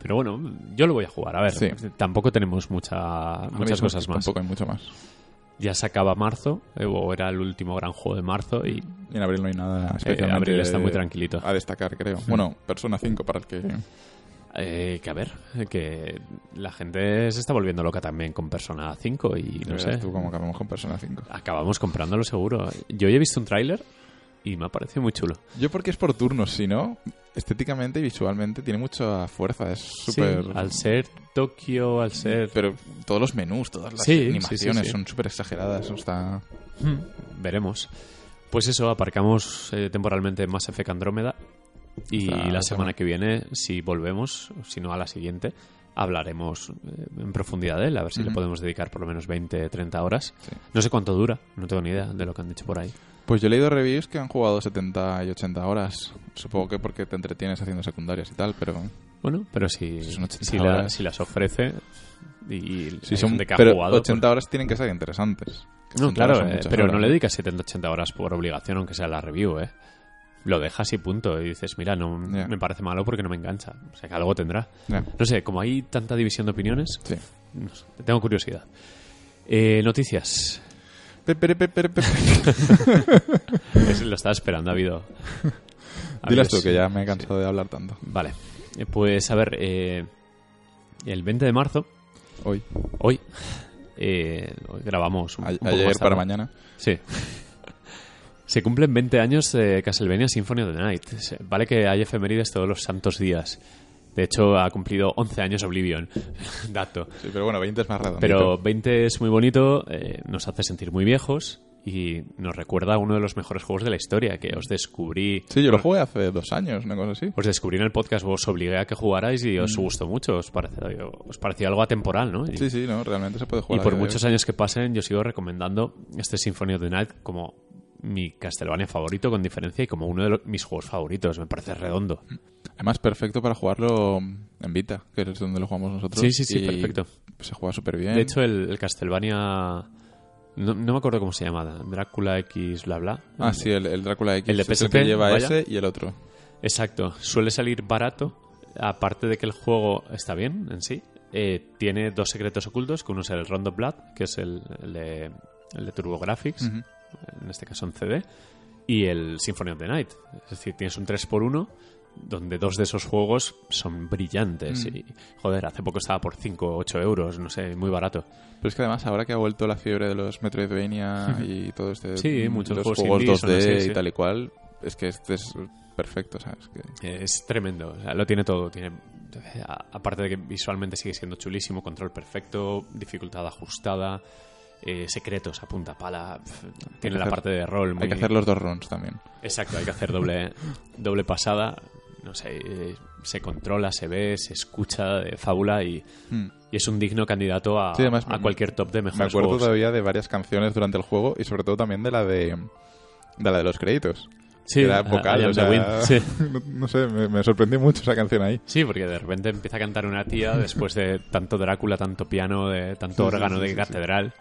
Pero bueno, yo lo voy a jugar. A ver, Sí. tampoco tenemos mucha, muchas cosas más. Tampoco hay mucho más. Ya se acaba marzo, eh, o era el último gran juego de marzo, y Y en abril no hay nada eh, especialmente abril está muy tranquilito. a destacar, creo. Bueno, Persona 5 para el que... Eh, que a ver, eh, que la gente se está volviendo loca también con Persona 5 y no sé. tú cómo acabamos con Persona 5. Acabamos comprándolo seguro. Yo ya he visto un tráiler y me ha parecido muy chulo. Yo porque es por turnos, si no, estéticamente y visualmente tiene mucha fuerza. Es Sí, súper... al ser Tokio, al ser... Pero todos los menús, todas las Sí, animaciones sí, son súper exageradas. Eso está... Hmm, veremos. Pues eso, aparcamos eh, temporalmente Mass Effect Andrómeda y la semana que viene, si volvemos, si no a la siguiente, hablaremos eh, en profundidad de él, a ver si le podemos dedicar por lo menos 20, 30 horas. Sí. No sé cuánto dura, no tengo ni idea de lo que han dicho por ahí. Pues yo he leído reviews que han jugado 70 y 80 horas. Supongo que porque te entretienes haciendo secundarias y tal, pero... Bueno, pero si, Si son 80 si, la- si las ofrece y Si son, gente que ha pero jugado, 80 pues- horas tienen que ser interesantes. No, 80 claro, eh, pero no le dedicas 70-80 horas por obligación, aunque sea la review, ¿eh? Lo dejas y punto. Y dices, mira, no me parece malo porque no me engancha. O sea, que algo tendrá. No sé, como hay tanta división de opiniones, sí. no sé, tengo curiosidad. Eh, noticias. Es- lo estaba esperando, ha habido... habido- tú, que ya me he cansado de hablar tanto. Vale. Eh, Pues a ver, eh, el 20 de marzo, Hoy, hoy, eh, hoy grabamos un, a- un poco ayer más para mañana. Sí. Se cumplen 20 años de Castlevania Symphony of the Night. Vale que hay efemérides todos los santos días. De hecho, ha cumplido 11 años Oblivion. Dato. Sí, pero bueno, 20 es más redondito. Pero 20 es muy bonito, eh, nos hace sentir muy viejos y nos recuerda a uno de los mejores juegos de la historia que os descubrí. Sí, yo lo jugué hace dos años, una cosa así. Os descubrí en el podcast, os obligué a que jugarais y os gustó mucho. Os pareció, os pareció algo atemporal, ¿no? Y- Mm. Sí, sí, no, realmente se puede y jugar. a por muchos años que pasen, yo sigo recomendando este Symphony of the Night como mi Castlevania favorito, con diferencia, y como uno de los- mis juegos favoritos. Me parece redondo. Además, perfecto para jugarlo en Vita, que es donde lo jugamos nosotros. Sí, sí, sí, y perfecto. Se juega súper bien. De hecho, el, el Castlevania. No, no me acuerdo cómo se llama. Drácula X, bla, bla. Ah, sí, el, el Drácula X. El de es el PSP, que lleva vaya. ese y el otro. Exacto. Suele salir barato. Aparte de que el juego está bien en sí. eh, tiene dos secretos ocultos, que uno es el Rondo Blood, que es el, el de, el de TurboGrafx, Ujú. En este caso en CD, y el Symphony of the Night. Es decir, tienes un 3x1 donde dos de esos juegos son brillantes. Mm. Y, joder, hace poco estaba por 5 o 8 euros, no sé, muy barato. Pero es que además, ahora que ha vuelto la fiebre de los Metroidvania y todo este. Sí, muchos los juegos juegos indies 2D son así, y sí. tal y cual, es que este es perfecto, ¿sabes? Que... Es tremendo, o sea, lo tiene todo. Tiene, aparte de que visualmente sigue siendo chulísimo, control perfecto, dificultad ajustada, eh, secretos a punta pala. Tiene la hacer- parte de rol muy Hay que hacer los dos runs también. Exacto, hay que hacer doble, doble pasada. No sé, eh, se controla, se ve, se escucha de fábula y, Hmm. y es un digno candidato a, Sí, además a me- cualquier top de Me mejores acuerdo juegos. todavía de varias canciones durante el juego y sobre todo también de la de, de la de los créditos. Sí, era vocal, o sea, sí. no, no sé, me, me sorprendió mucho esa canción ahí. Sí, porque de repente empieza a cantar una tía después de tanto Drácula, tanto piano, de tanto Sí, órgano de catedral.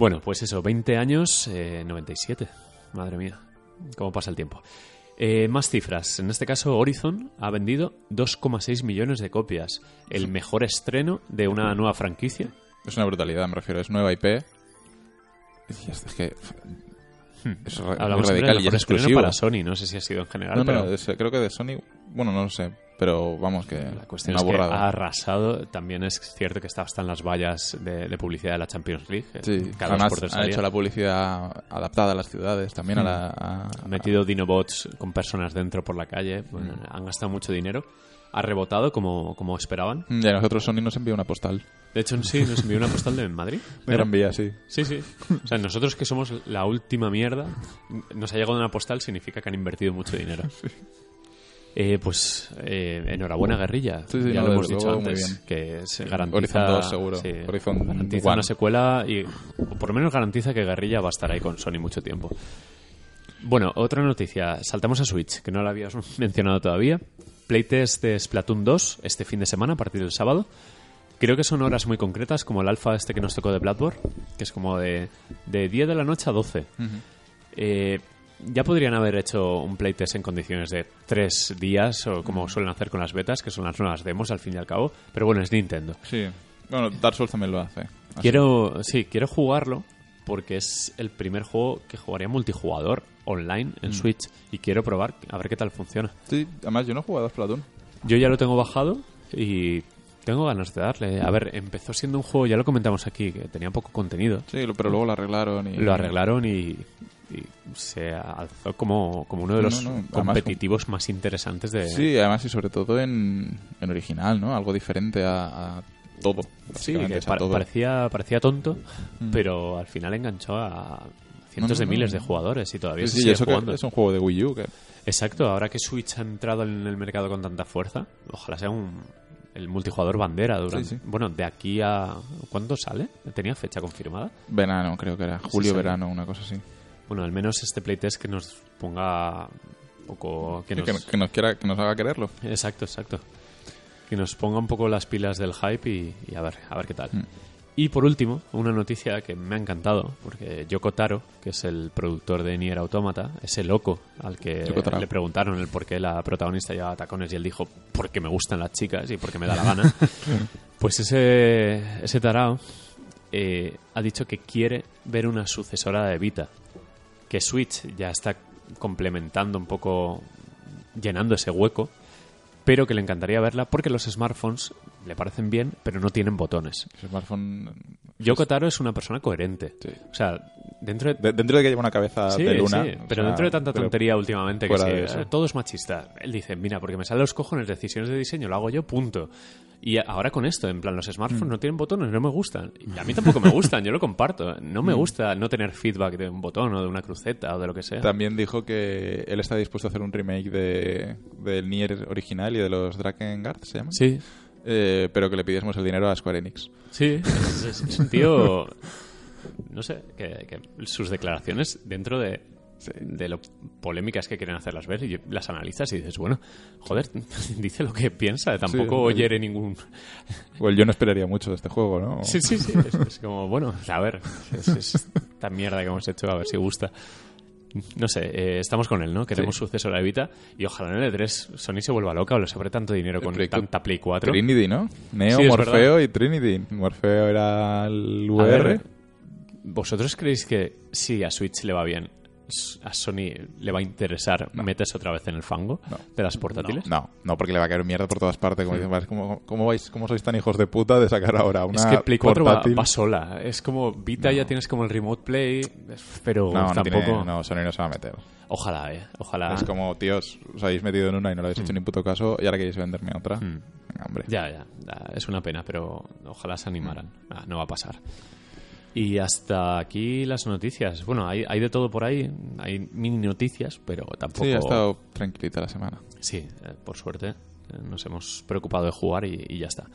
Bueno, pues eso, 20 años, eh, 97. Madre mía, cómo pasa el tiempo. Eh, más cifras. En este caso, Horizon ha vendido 2,6 millones de copias. El mejor estreno de una nueva franquicia. Es una brutalidad, me refiero. Es nueva IP. Es, que es Hmm. Hablamos muy radical del y es exclusivo. para Sony. No sé si ha sido en general, No, no, pero es- creo que de Sony... Bueno, no lo sé. Pero vamos, que la cuestión una es que burrada. ha arrasado. También es cierto que está hasta en las vallas de, de publicidad de la Champions League. Sí, Cada además han hecho la publicidad adaptada a las ciudades, también a la... a- Han metido Dinobots con personas dentro por la calle. Bueno, Mm. Han gastado mucho dinero. ha rebotado como, como esperaban. Y a nosotros Sony nos envió una postal. De hecho, sí, nos envió una postal de Madrid. Me la envía, sí. Sí, sí. O sea, nosotros que somos la última mierda, nos ha llegado una postal, significa que han invertido mucho dinero. Eh, pues eh, enhorabuena, guerrilla. Sí, sí, ya no, lo hemos dicho antes. Que se garantiza. Horizon 2 seguro. sí, Horizon garantiza una secuela y o por lo menos garantiza que Guerrilla va a estar ahí con Sony mucho tiempo. Bueno, otra noticia. Saltamos a Switch, que no la habías mencionado todavía. Playtest de Splatoon 2 este fin de semana a partir del sábado. Creo que son horas muy concretas, como el alfa este que nos tocó de Bloodborne, que es como de, de 10 de la noche a 12. Eh, ya podrían haber hecho un playtest en condiciones de 3 días, o como suelen hacer con las betas, que son las nuevas demos al fin y al cabo. Pero bueno, es Nintendo. Sí. Bueno, Dark Souls también lo hace. Así. Quiero, sí, quiero jugarlo porque es el primer juego que jugaría multijugador online en Switch y quiero probar a ver qué tal funciona. Sí, además yo no he jugado a Splatoon. Yo ya lo tengo bajado y tengo ganas de darle. A ver, empezó siendo un juego, ya lo comentamos aquí, que tenía poco contenido. Sí, pero luego lo arreglaron y... Lo arreglaron y, y se alzó como, como uno de los No, no, además competitivos más interesantes de... Sí, además y sobre todo en, en original, ¿no? Algo diferente a, a todo. Sí, que es a pa- todo. parecía, parecía tonto, Mm. pero al final enganchó a cientos No, de miles de jugadores y todavía Sí, se sigue eso que jugando. es un juego de Wii U que... Exacto, ahora que Switch ha entrado en el mercado con tanta fuerza, ojalá sea un, el multijugador bandera durante... Sí, sí. Bueno, de aquí a... ¿Cuándo sale? ¿Tenía fecha confirmada? Verano, creo que era. Julio, sí. verano, una cosa así. Bueno, al menos este playtest que nos ponga un poco... Que nos... que- que nos quiera, que nos haga quererlo. Exacto, exacto. Que nos ponga un poco las pilas del hype y, y a ver, a ver qué tal. Mm. Y por último, una noticia que me ha encantado, porque Yoko Taro, que es el productor de Nier Automata, ese loco al que le preguntaron el por qué la protagonista llevaba tacones y él dijo, porque me gustan las chicas y porque me da la gana. pues ese, ese tarao eh, ha dicho que quiere ver una sucesora de Vita, que Switch ya está complementando un poco, llenando ese hueco, pero que le encantaría verla porque los smartphones le parecen bien, pero no tienen botones. Smartphone... Yoko Taro es una persona coherente. Sí. O sea, dentro de... de- dentro de que lleva una cabeza Sí, de luna... sí, pero sea, dentro de tanta tontería últimamente que sí, eh, todo es machista. Él dice, mira, porque me salen los cojones decisiones de diseño, lo hago yo, punto. Y ahora con esto, en plan, los smartphones Mm. no tienen botones, no me gustan. Y a mí tampoco me gustan, yo lo comparto. No me gusta no tener feedback de un botón o de una cruceta o de lo que sea. También dijo que él está dispuesto a hacer un remake de, del Nier original y de los Drakengard, ¿se llama? Sí, Eh, pero que le pidiésemos el dinero a Square Enix. Sí, es, es- es un tío. No sé, que, que sus declaraciones dentro de, de lo polémicas que quieren hacerlas ver, y las analizas y dices, bueno, joder, dice lo que piensa, tampoco Sí, ningún. Yo no esperaría mucho de este juego, ¿no? Sí, sí, sí, es, es como, bueno, a ver, es, es esta mierda que hemos hecho, a ver si gusta. No sé, eh, estamos con él, ¿no? Queremos sucesora de Vita y ojalá en el E3 Sony se vuelva loca o le sobre tanto dinero con Play- tanta Play 4. Trinity, ¿no? Neo, Sí, Morfeo y Trinity. Morfeo era el A VR. ver, ¿Vosotros creéis que si a Switch le va bien, a Sony le va a interesar meterse otra vez en el fango No. de las portátiles? No, no, porque le va a caer mierda por todas partes. Como dicen, "Vas, ¿cómo, cómo, vais, ¿Cómo sois tan hijos de puta de sacar ahora una Es que Play 4 va, sola. Es como Vita ya tienes como el Remote Play, pero No, no, tampoco. tiene, no, Sony no se va a meter. Ojalá, eh. Ojalá. Es como, tíos, os habéis metido en una y no le habéis hecho ni puto caso y ahora queréis venderme otra. Mm. Venga, hombre. Ya, ya, ya, Es una pena, pero ojalá se animaran. Ah, no va a pasar. Y hasta aquí las noticias. Bueno, hay, hay de todo por ahí. Hay mini noticias, pero tampoco. Sí, ha estado tranquilita la semana. Sí, eh, por suerte eh, nos hemos preocupado de jugar y, y ya está.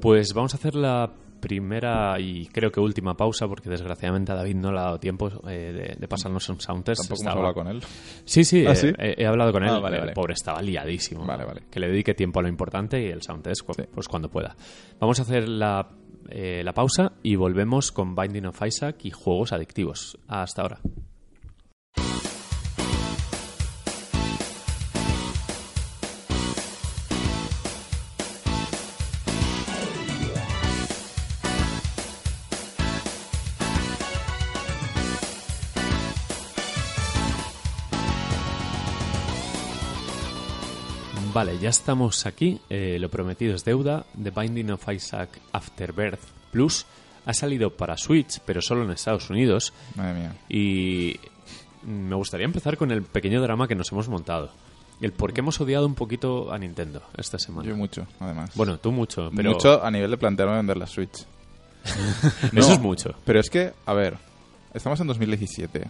Pues vamos a hacer la primera y creo que última pausa porque desgraciadamente a David no le ha dado tiempo eh, de, de pasarnos un soundtest. Tampoco Estaba- hemos hablado con él. Sí, sí, ¿Ah, eh, sí? He, he hablado con él. Ah, vale, el vale. pobre estaba liadísimo. Vale, vale. Que le dedique tiempo a lo importante y el soundtest cu- Sí. pues cuando pueda. Vamos a hacer la, eh, la pausa y volvemos con Binding of Isaac y juegos adictivos. Hasta ahora. Vale, ya estamos aquí. Eh, lo prometido es deuda. The Binding of Isaac Afterbirth Plus ha salido para Switch, pero solo en Estados Unidos. Madre mía. Y me gustaría empezar con el pequeño drama que nos hemos montado. el por qué hemos odiado un poquito a Nintendo esta semana. Yo mucho, además. Bueno, tú mucho, pero... Mucho a nivel de plantearme vender la Switch. Eso es mucho. Pero es que, a ver, estamos en 2017.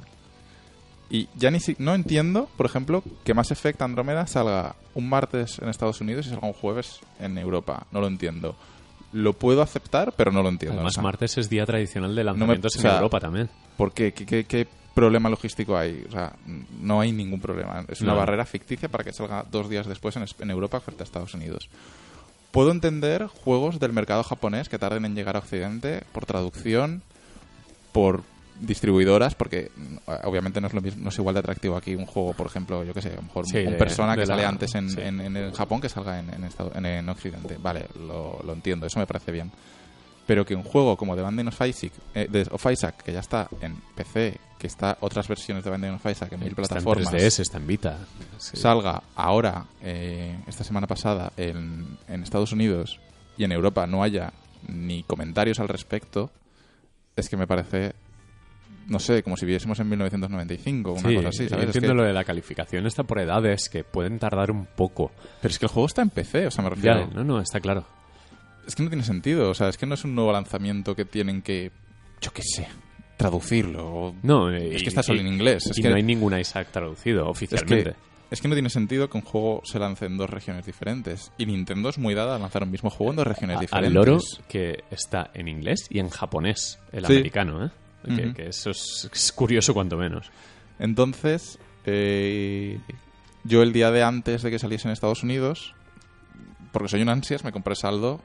Y ya ni si no entiendo, por ejemplo, que Mass Effect Andromeda salga un martes en Estados Unidos y salga un jueves en Europa. No lo entiendo. Lo puedo aceptar, pero no lo entiendo. Además, O sea, martes es día tradicional de lanzamientos o sea, en Europa también. ¿Por qué? ¿Qué, qué- qué problema logístico hay? O sea, no hay ningún problema. Es una No. barrera ficticia para que salga dos días después en, en Europa frente a Estados Unidos. Puedo entender juegos del mercado japonés que tarden en llegar a Occidente por traducción, por distribuidoras, porque mm, obviamente no es, lo mismo, no es igual de atractivo aquí un juego, por ejemplo, yo qué sé, a lo mejor Sí, un de- persona que la- sale antes en, sí. en- en Japón que salga en, en, Estado- en- en Occidente. Vale, lo, lo entiendo, eso me parece bien. Pero que un juego como The Binding of Isaac, eh, de- of Isaac, que ya está en PC, que está otras versiones de Binding of Isaac en mil Está en plataformas, 3DS, está en Vita. Sí. salga ahora, eh, esta semana pasada, en, en Estados Unidos y en Europa no haya ni comentarios al respecto, es que me parece, no sé, como si viviésemos en 1995 una Sí, cosa así, ¿sabes? Es entiendo que- lo de la calificación, está por edades que pueden tardar un poco. pero es que el juego está en PC, o sea, me Ya, refiero. no, no, está claro. Es que no tiene sentido, o sea, es que no es un nuevo lanzamiento que tienen que, yo qué sé, traducirlo. No, es y- que está solo y- en inglés. Es y que, no hay ningún Isaac traducido es oficialmente. que es que no tiene sentido que un juego se lance en dos regiones diferentes. Y Nintendo es muy dada a lanzar un mismo juego en dos regiones A- diferentes. Al loro que está en inglés y en japonés, el Sí. americano, ¿eh? Que, eso es, es curioso cuanto menos. Entonces, eh, yo el día de antes de que saliese en Estados Unidos, porque soy un ansias, me compré saldo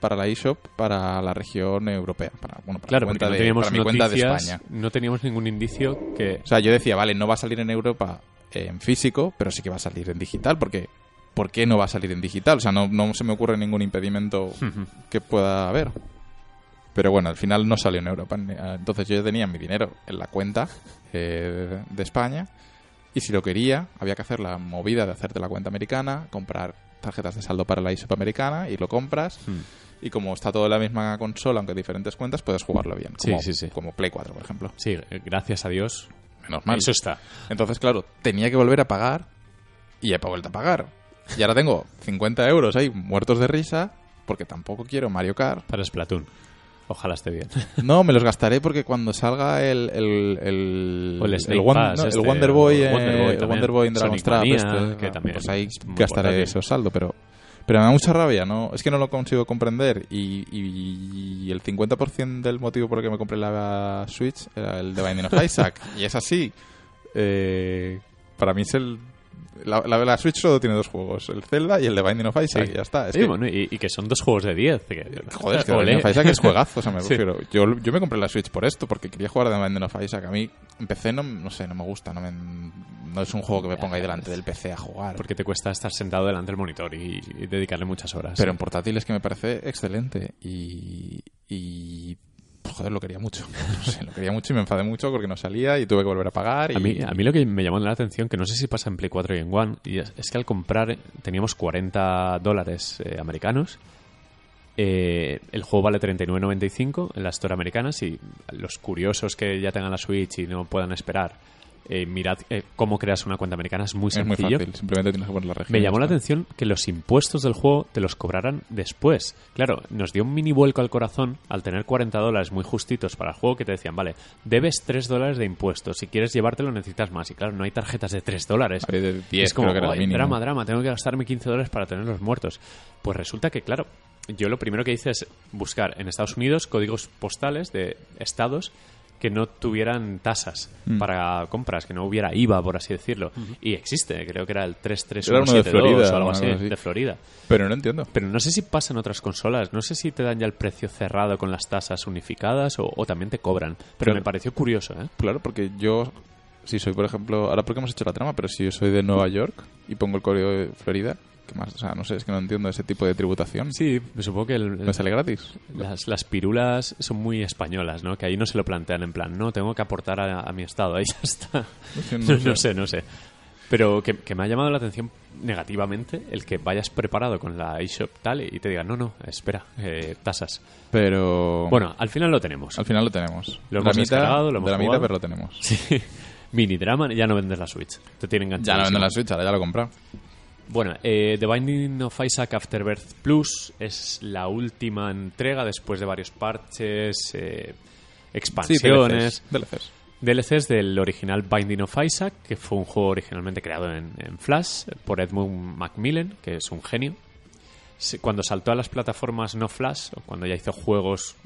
para la eShop para la región europea. Para, bueno, para, Claro, cuenta no de, teníamos para mi cuenta de España. no teníamos ningún indicio que... O sea, yo decía, vale, no va a salir en Europa eh, en físico, pero sí que va a salir en digital, porque ¿por qué no va a salir en digital? O sea, no, no se me ocurre ningún impedimento que pueda haber. Pero bueno, al final no salió en Europa. Entonces yo ya tenía mi dinero en la cuenta eh, de España y si lo quería, había que hacer la movida de hacerte la cuenta americana, comprar tarjetas de saldo para la eShop americana y lo compras. Hmm. Y como está todo en la misma consola, aunque diferentes cuentas, puedes jugarlo bien. Sí, Como, sí, sí. como Play 4, por ejemplo. Sí, eh, gracias a Dios. Menos mal. Eso está. Entonces, claro, tenía que volver a pagar y he vuelto a pagar. Y ahora tengo 50 euros ahí muertos de risa porque tampoco quiero Mario Kart. Para Splatoon. Ojalá esté bien. No, me los gastaré porque cuando salga el el, el, el el este, Wonder Boy, o Wonder Boy el también. Wonder Boy en Dragon's Trap, este, que también pues ahí es gastaré ese saldo, pero pero me da mucha rabia, ¿no? Es que no lo consigo comprender y, y, y el 50% del motivo por el que me compré la Switch era el de Binding of Isaac. y es así. Eh, para mí es el... La, la, la Switch solo tiene dos juegos, el Zelda y el de Binding of Isaac, Sí. y ya está. Es Sí, que- bueno, y, y que son dos juegos de 10. que- Joder, es que Binding of Isaac es juegazo, o sea, me Sí. refiero. Yo, yo me compré la Switch por esto, porque quería jugar The Binding of Isaac. A mí, en PC no, no sé, no me gusta, no, me- no es un juego que me ponga ahí delante del PC a jugar. Porque te cuesta estar sentado delante del monitor y, y dedicarle muchas horas. Pero en portátil es que me parece excelente y... y joder, lo quería mucho. No sé, lo quería mucho y me enfadé mucho porque no salía y tuve que volver a pagar. Y... A mí, a mí lo que me llamó la atención, que no sé si pasa en Play 4 y en One, y es, es que al comprar eh, teníamos 40 dólares eh, americanos. eh, el juego vale 39.95 en la Store americana. Si los curiosos que ya tengan la Switch y no puedan esperar, eh, mirad eh, cómo creas una cuenta americana, es muy es muy sencillo. fácil, simplemente tienes que poner la región. Me llamó la atención que los impuestos del juego te los cobraran después. Claro, nos dio un mini vuelco al corazón al tener 40 dólares muy justitos para el juego que te decían, vale, debes 3 dólares de impuestos. Si quieres llevártelo necesitas más. Y claro, no hay tarjetas de 3 dólares. De 10, es como, que drama, drama, tengo que gastarme 15 dólares para tenerlos muertos. Pues resulta que, claro, yo lo primero que hice es buscar en Estados Unidos códigos postales de estados que no tuvieran tasas Mm. para compras, que no hubiera IVA, por así decirlo. Y existe, creo que era el Era uno de 33172 Florida, o algo así, así. de Florida. Pero no entiendo. Pero no sé si pasa en otras consolas, no sé si te dan ya el precio cerrado con las tasas unificadas o, o también te cobran. Pero Claro. me pareció curioso, ¿eh? Claro, porque yo, si soy, por ejemplo, ahora porque hemos hecho la trama, pero si yo soy de Nueva York y pongo el código de Florida, ¿qué más? O sea, no sé, es que no entiendo ese tipo de tributación. Sí, me supongo que el- el- ¿Me sale gratis? Las, las pirulas son muy españolas, ¿no? Que ahí no se lo plantean en plan, no, tengo que aportar a, a mi estado, ahí ya está. No, no sé. sé, no sé. Pero que, que me ha llamado la atención negativamente el que vayas preparado con la eShop tal y te digan, no, no, espera, eh, tasas. Pero... Bueno, al final lo tenemos. Al final lo tenemos. Lo hemos descargado, lo hemos Dramita, jugado. pero lo tenemos. Sí. Mini drama, ya no vendes la Switch. Te tienen Ya enganchado. no venden la Switch, ahora ya lo he comprado. Bueno, eh, The Binding of Isaac Afterbirth Plus es la última entrega después de varios parches, eh, Sí, expansiones, DLCs. DLCs. DLCs del original Binding of Isaac, que fue un juego originalmente creado en, en Flash por Edmund Macmillan, que es un genio. Cuando saltó a las plataformas no Flash, o cuando ya hizo juegos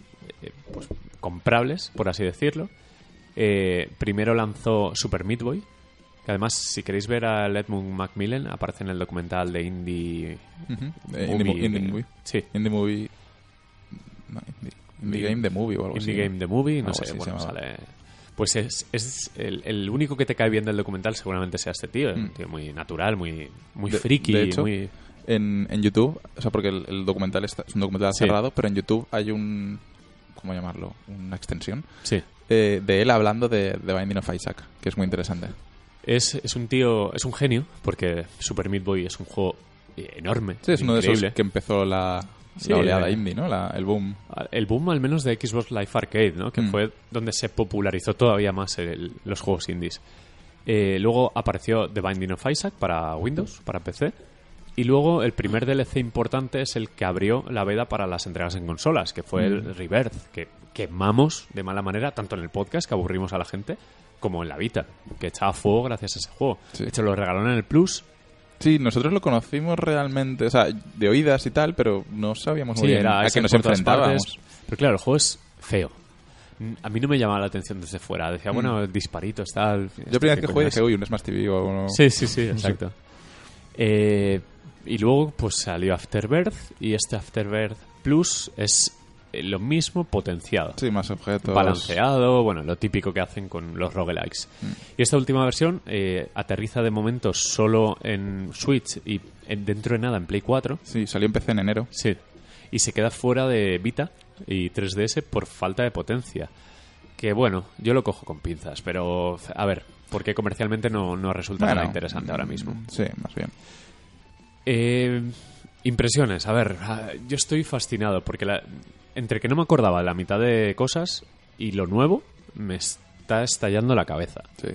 eh, pues, comprables, por así decirlo, eh, primero lanzó Super Meat Boy, que además, si queréis ver al Edmund Macmillan, aparece en el documental de Indie... Eh, Indie, Indie Movie. Sí, Indie Movie. No, Indie, Indie Game The Movie o algo Indie así. Game The Movie, no sé, bueno, sale... Pues es, es el, el único que te cae bien del documental seguramente sea este tío, un Mm. tío muy natural, muy, muy De- friki, de hecho, muy... En, en YouTube, o sea, porque el, el documental está, es un documental Sí. cerrado, pero en YouTube hay un. ¿Cómo llamarlo? Una extensión Sí. eh, de él hablando de, de Binding of Isaac, que es muy interesante. Es, es un tío, es un genio, porque Super Meat Boy es un juego enorme, Sí, es uno de esos que empezó la, Sí, la oleada eh. indie, ¿no? La- el boom. El boom al menos de Xbox Live Arcade, ¿no? Que Mm. fue donde se popularizó todavía más el- los juegos indies. Eh, luego apareció The Binding of Isaac para Windows, para PC. Y luego el primer DLC importante es el que abrió la veda para las entregas en consolas, que fue Mm. el Rebirth, que quemamos de mala manera, tanto en el podcast, que aburrimos a la gente, como en la Vita, que echaba fuego gracias a ese juego. Sí. De hecho, lo regalaron en el Plus. Sí, nosotros lo conocimos realmente, o sea, de oídas y tal, pero no sabíamos muy Sí, bien era a qué nos enfrentábamos. Pero claro, el juego es feo. Mm, A mí no me llamaba la atención desde fuera. Decía, bueno, disparitos, tal. Mm. Yo primera vez que jugué dije, uy, un Smash TV o uno... Sí, sí, sí, exacto. Eh, y luego pues salió Afterbirth y este Afterbirth Plus es lo mismo potenciado. Sí, más objetos. Balanceado, bueno, lo típico que hacen con los roguelikes. Mm. Y esta última versión eh, aterriza de momento solo en Switch y en- dentro de nada en Play 4. Sí, salió en PC en enero. Sí. Y se queda fuera de Vita y 3DS por falta de potencia. Que bueno, yo lo cojo con pinzas, pero a ver, porque comercialmente no, no resulta nada interesante ahora mismo. mm, Sí, más bien. Eh, impresiones, a ver, ah, yo estoy fascinado porque la- entre que no me acordaba la mitad de cosas y lo nuevo, me está estallando la cabeza. Sí.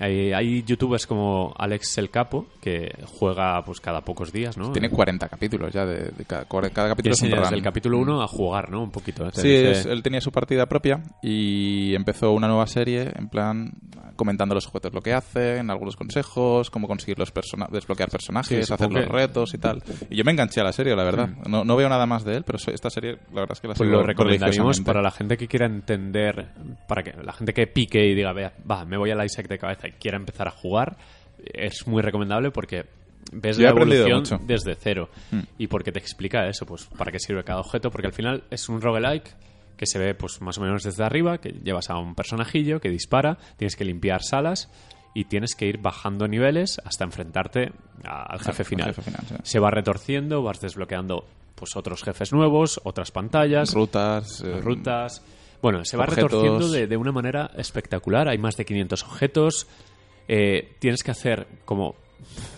Hay, hay youtubers como Alex el Capo que juega pues cada pocos días, ¿no? Tiene 40 capítulos ya, de, de cada, cada capítulo es un desde el capítulo 1 a jugar, ¿no? Un poquito. ¿eh? Sí, dice- es- él tenía su partida propia y empezó una nueva serie en plan comentando los objetos, lo que hacen, algunos consejos, cómo conseguir los persona desbloquear personajes, Sí, hacer los que- retos y tal. Y yo me enganché a la serie, la verdad. No, no veo nada más de él, pero esta serie, la verdad es que la Pues lo recomendaríamos para la gente que quiera entender, para que la gente que pique y diga, vea, va, me voy al Isaac de cabeza quiera empezar a jugar, es muy recomendable porque ves Yo la evolución mucho. desde cero Mm. y porque te explica eso, pues para qué sirve cada objeto, porque al final es un roguelike que se ve pues más o menos desde arriba, que llevas a un personajillo que dispara, tienes que limpiar salas y tienes que ir bajando niveles hasta enfrentarte al jefe al final. jefe final, sí. Se va retorciendo, vas desbloqueando pues otros jefes nuevos, otras pantallas, Rutas. eh, rutas. Bueno, se va objetos. retorciendo de, de una manera espectacular. Hay más de 500 objetos. Eh, tienes que hacer como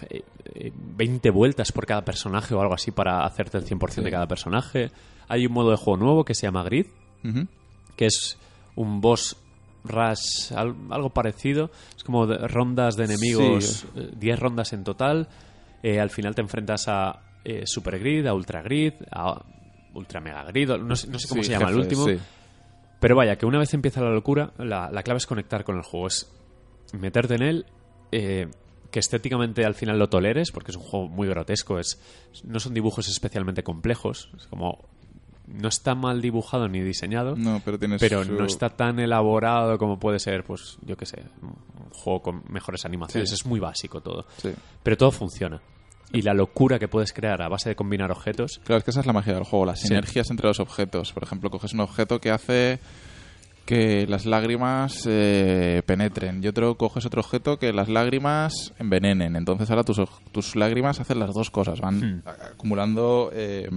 eh, eh, 20 vueltas por cada personaje o algo así para hacerte el 100% de Sí. cada personaje. Hay un modo de juego nuevo que se llama Grid, que es un boss rush, al- algo parecido. Es como de- rondas de enemigos, eh, 10 rondas en total. Eh, al final te enfrentas a eh, Super Grid, a Ultra Grid, a Ultra Mega Grid, no sé, no sé cómo Sí, se llama el último. Pero vaya, que una vez empieza la locura, la, la clave es conectar con el juego, es meterte en él, eh, que estéticamente al final lo toleres, porque es un juego muy grotesco, es no son dibujos especialmente complejos, es como no está mal dibujado ni diseñado, No, pero pero su- no está tan elaborado como puede ser, pues yo qué sé, un juego con mejores animaciones, Sí. es muy básico todo, Sí. pero todo funciona. Y la locura que puedes crear a base de combinar objetos, Claro, es que esa es la magia del juego, las Sí. sinergias entre los objetos. Por ejemplo, coges un objeto que hace que las lágrimas eh, penetren y otro coges otro objeto que las lágrimas envenenen. Entonces ahora tus, tus lágrimas hacen las dos cosas, van Hmm. acumulando eh,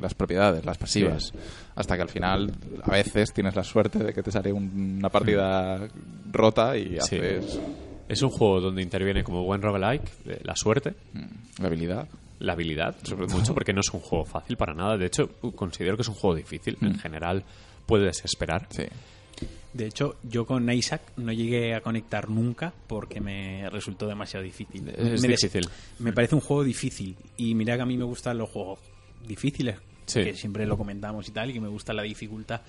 las propiedades, las pasivas, hasta que al final a veces tienes la suerte de que te sale un- una partida rota y Sí. Es un juego donde interviene como buen roguelike, eh, la suerte, mm, la habilidad. la habilidad, sobre mucho porque no es un juego fácil para nada. De hecho, uh, considero que es un juego difícil. En general, puedes esperar. Sí. De hecho, yo con Isaac no llegué a conectar nunca porque me resultó demasiado difícil. Es me des- difícil. Me parece un juego difícil. Y mira que a mí me gustan los juegos difíciles, Sí. que siempre lo comentamos y tal, y que me gusta la dificultad.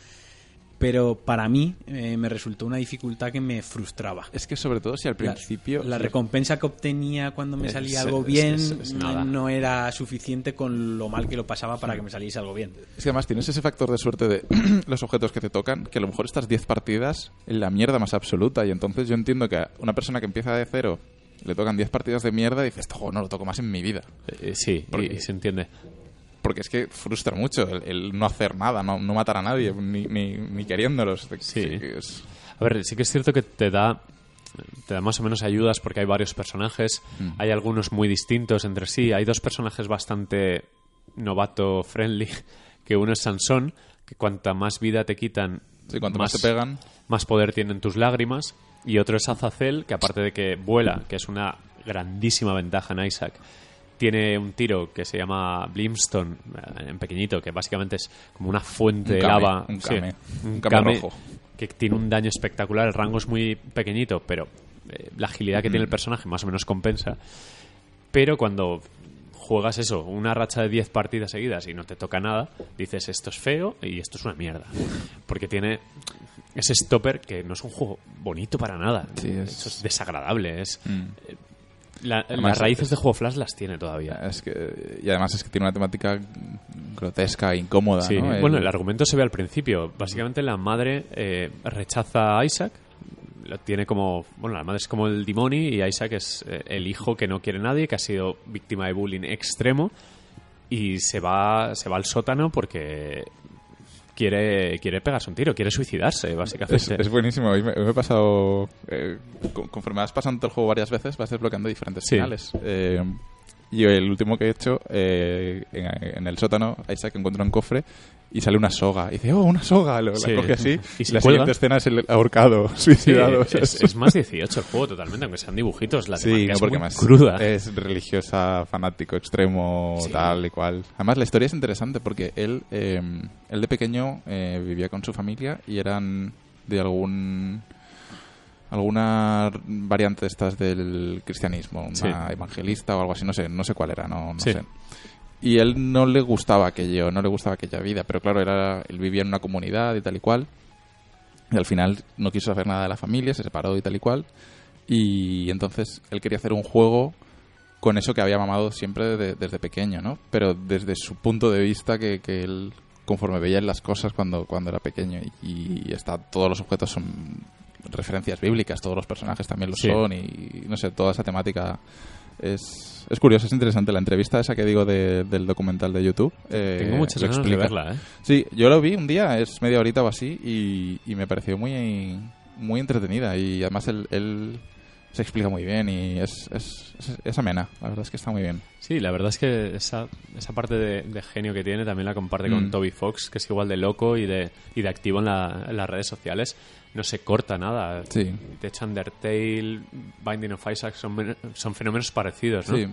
Pero para mí eh, me resultó una dificultad que me frustraba. Es que sobre todo si al principio... La, recompensa que obtenía cuando me Es- salía algo es- bien es- es nada. no era suficiente con lo mal que lo pasaba para que me saliese algo bien. Es que además tienes ese factor de suerte de los objetos que te tocan, que a lo mejor estas 10 partidas en la mierda más absoluta. Y entonces yo entiendo que a una persona que empieza de cero le tocan 10 partidas de mierda y dice, esto juego no lo toco más en mi vida. Eh, sí, Porque- y, y se entiende. Porque es que frustra mucho el, el no hacer nada, no, no matar a nadie, ni, ni, ni queriéndolos. Sí. Es- A ver, sí que es cierto que te da te da más o menos ayudas porque hay varios personajes, Mm. hay algunos muy distintos entre sí, hay dos personajes bastante novato friendly, que uno es Sansón, que cuanta más vida te quitan, sí, cuanto más, te pegan... más poder tienen tus lágrimas, y otro es Azazel, que aparte de que vuela, que es una grandísima ventaja en Isaac, tiene un tiro que se llama Blimstone, eh, en pequeñito, que básicamente es como una fuente Un de lava. un Sí, kame, un kame rojo. que tiene un daño espectacular. El rango es muy pequeñito, pero eh, la agilidad que tiene el Mm. personaje más o menos compensa. Pero cuando juegas eso, una racha de 10 partidas seguidas y no te toca nada, dices esto es feo y esto es una mierda. Porque tiene ese stopper que no es un juego bonito para nada. Sí, es- Eso es desagradable. Es, Mm. La- Además, las raíces es- de juego Flash las tiene todavía. Es que, y además es que tiene una temática grotesca, incómoda. Sí, ¿no? bueno, El- el argumento se ve al principio. Básicamente la madre eh, rechaza a Isaac. Lo tiene como. Bueno, la madre es como el dimoni y Isaac es eh, el hijo que no quiere nadie, que ha sido víctima de bullying extremo. Y se va, se va al sótano porque quiere, quiere pegarse un tiro, quiere suicidarse, básicamente. Es, es buenísimo. Hoy me, hoy me he pasado. eh, con- conforme vas pasando el juego varias veces, vas desbloqueando diferentes Sí. finales. Eh, y el último que he hecho, eh, en, en el sótano, Isaac encuentra un cofre y sale una soga. Y dice, oh, una soga. Lo, Sí. La coge así. Y se la cuelga. siguiente escena es el ahorcado, Sí, suicidado. es, es más 18 el juego totalmente, aunque sean dibujitos. La Sí, no, es porque muy más cruda. es religiosa, fanático, extremo, Sí. tal y cual. Además, la historia es interesante porque él, eh, él de pequeño eh, vivía con su familia y eran de algún alguna variante de estas del cristianismo, una evangelista o algo así, no sé, no sé cuál era, no, no sé. Y él no le gustaba aquello, no le gustaba aquella vida, pero claro, era, él vivía en una comunidad y tal y cual. Y al final no quiso saber nada de la familia, se separó y tal y cual. Y entonces él quería hacer un juego con eso que había mamado siempre de- desde pequeño, ¿no? Pero desde su punto de vista que, que él, conforme veía las cosas cuando, cuando era pequeño. Y, y está, todos los objetos son referencias bíblicas, todos los personajes también lo Sí. son. Y no sé, toda esa temática es, es curioso, es interesante. La entrevista esa que digo de- del documental de YouTube. eh, Tengo muchas ganas de verla, ¿eh? Sí, yo lo vi un día, es media horita o así, y, y me pareció muy, muy entretenida. Y además él, él se explica muy bien y es, es, es, es amena. La verdad es que está muy bien. Sí, la verdad es que esa, esa parte de, de genio que tiene también la comparte con Mm. Toby Fox, que es igual de loco y de, y de activo en, la- en las redes sociales. No se corta nada. Sí. De hecho, Undertale, Binding of Isaac son, son fenómenos parecidos, ¿no? Sí.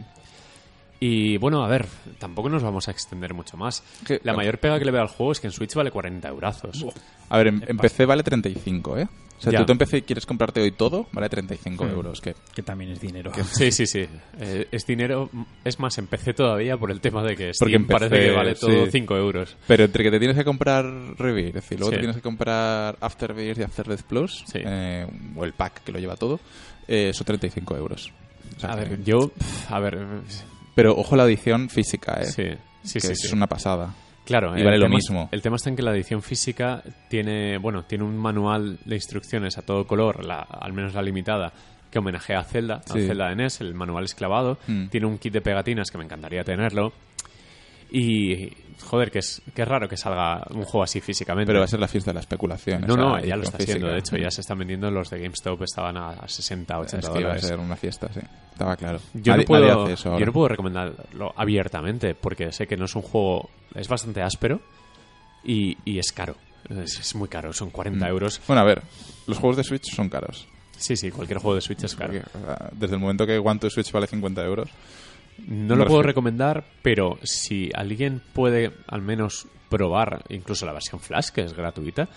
Y bueno, a ver, tampoco nos vamos a extender mucho más. La mayor pega que le veo al juego es que en Switch vale 40 eurazos. A ver, en, en PC vale 35, ¿eh? O sea, Ya. tú te en PC y quieres comprarte hoy todo, vale 35 Hmm. euros. Que Que también es dinero. Sí, sí, sí. Eh, es dinero. Es más, empecé todavía por el tema de que Porque Steam empecé, parece que vale todo sí. 5 euros. Pero entre que te tienes que comprar Rebirth y luego Sí. te tienes que comprar Afterbirth y Afterbirth Plus, Sí. eh, o el pack que lo lleva todo, eh, son 35 euros. O sea A ver, yo. A ver. Pero ojo la edición física, ¿eh? Sí, sí, que sí. es sí. una pasada. Claro, Y vale lo tema- mismo. El tema está en que la edición física tiene, bueno, tiene un manual de instrucciones a todo color, la, al menos la limitada, que homenajea a Zelda, a. Zelda de NES, el manual es clavado, Mm. tiene un kit de pegatinas que me encantaría tenerlo. Y, joder, que es, que es raro que salga un juego así físicamente. Pero va a ser la fiesta de la especulación. no, no, ya lo está física. siendo, de hecho, ya se están vendiendo los de GameStop, estaban a 60, 80 Es que iba a dólares. ser una fiesta, sí. Estaba claro. Yo, nadie, no puedo, nadie hace eso yo no puedo recomendarlo abiertamente porque sé que no es un juego. Es bastante áspero y, y es caro. Es, es muy caro, son 40 Mm. euros. Bueno, a ver, los juegos de Switch son caros. Sí, sí, cualquier juego de Switch es caro. Desde el momento que One to Switch vale 50 euros. No lo puedo recomendar, pero si alguien puede al menos probar incluso la versión Flash, que es gratuita,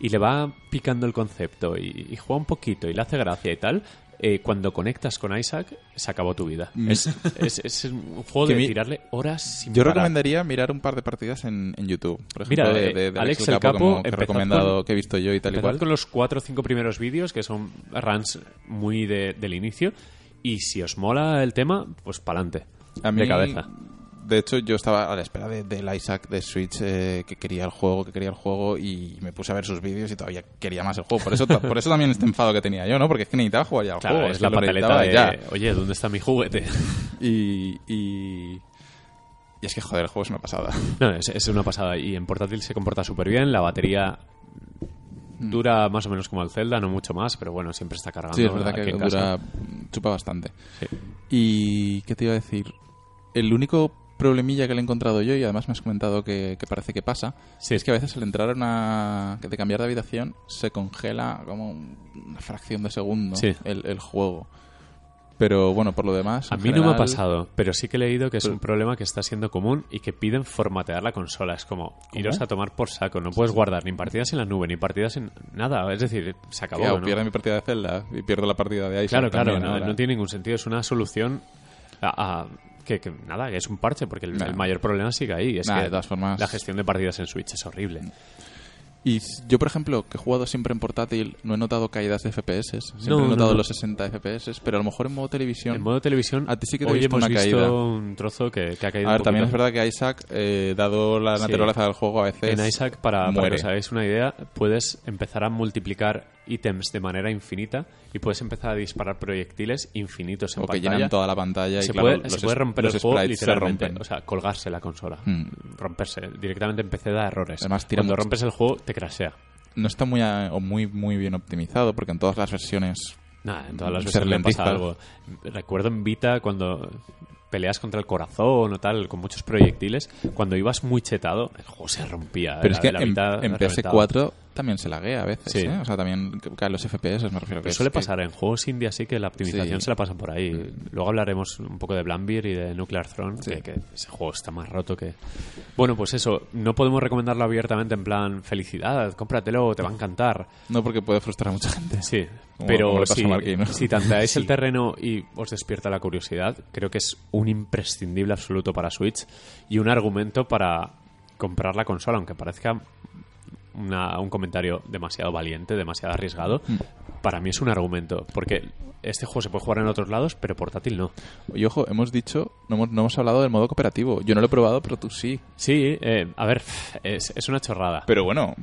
y le va picando el concepto y, y juega un poquito y le hace gracia y tal, eh, cuando conectas con Isaac, se acabó tu vida. Mm. Es, es- es un juego Que de mi- tirarle horas sin Yo parar. recomendaría mirar un par de partidas en, en YouTube. Por ejemplo, Mira, de, eh, de- de Alex Alex el Capo, Capo, como que he empezad recomendado, con- que he visto yo y tal y cual. con los cuatro o cinco primeros vídeos, que son runs muy de- del inicio, y si os mola el tema, pues pa'lante. A mí, de cabeza. De hecho, yo estaba a la espera de- del Isaac de Switch eh, que quería el juego, que quería el juego y me puse a ver sus vídeos y todavía quería más el juego. Por eso, por eso también este enfado que tenía yo, ¿no? Porque es que necesitaba jugar ya al Claro, juego. es la necesitaba de, oye, ¿dónde está mi juguete? Y, y, y es que, joder, el juego es una pasada. No, es, es una pasada. Y en portátil se comporta súper bien. La batería dura más o menos como el Zelda, no mucho más, pero bueno, siempre está cargando. Sí, es verdad que dura, chupa bastante. Sí. Y, ¿qué te iba a decir? El único problemilla que le he encontrado yo, y además me has comentado que, que parece que pasa, Sí. es que a veces al entrar a una... de cambiar de habitación se congela como una fracción de segundo Sí. el, el juego. Pero bueno, por lo demás... A mí no me ha pasado, pero sí que he leído que es Pero- un problema que está siendo común y que piden formatear la consola. Es como, iros a tomar por saco. No puedes guardar ni partidas en la nube, ni partidas en nada. Es decir, se acabó. Claro, ¿no? pierdo mi partida de Zelda y pierdo la partida de Isaac Claro, claro, también no, no tiene ningún sentido. Es una solución a, a- que, que nada, que es un parche, porque el, Nah. el mayor problema sigue ahí. Es Nah, que de todas formas- la gestión de partidas en Switch es horrible. Y yo, por ejemplo, que he jugado siempre en portátil, no he notado caídas de FPS. Siempre No, he no, notado no. los 60 FPS, pero a lo mejor en modo televisión... En modo televisión, A ti sí que te he hoy visto hemos una visto caída. un trozo que, que ha caído A ver, un también es verdad que Isaac, eh, dado la Sí. naturaleza del juego, a veces En Isaac, para, para que muere. os hagáis una idea, puedes empezar a multiplicar ítems de manera infinita y puedes empezar a disparar proyectiles infinitos en o que pantalla. llenan toda la pantalla y se, claro, puede, los se puede romper los el juego sprites se literalmente, rompen. o sea, colgarse la consola, Hmm. romperse. Directamente en PC da errores. Además, tira Cuando mucho. rompes el juego, te crashea. no está muy, a- o muy muy bien optimizado porque en todas las versiones Nada, en todas las me pasa algo. Recuerdo en Vita cuando peleas contra el corazón o tal, con muchos proyectiles, cuando ibas muy chetado, el juego se rompía. pero es que en, en reventaba. PS4 también se laguea a veces Sí. ¿eh? o sea también ca- caen los FPS me refiero que Pero es suele que- pasar en juegos indie así que la optimización Sí. se la pasan por ahí. Luego hablaremos un poco de Blambir y de Nuclear Throne, Sí. que, que ese juego está más roto que... Bueno, pues eso, no podemos recomendarlo abiertamente en plan felicidad, cómpratelo, te va a encantar. no porque puede frustrar a mucha gente Sí, Como- pero como si, a Marquín, ¿no? si tanteáis el terreno y os despierta la curiosidad, creo que es un imprescindible absoluto para Switch y un argumento para comprar la consola, aunque parezca una- un comentario demasiado valiente, demasiado arriesgado. Mm. Para mí es un argumento, porque este juego se puede jugar en otros lados, pero portátil no. y ojo hemos dicho no hemos, no hemos hablado del modo cooperativo yo no lo he probado pero tú sí Sí, eh, a ver, es, es una chorrada. pero bueno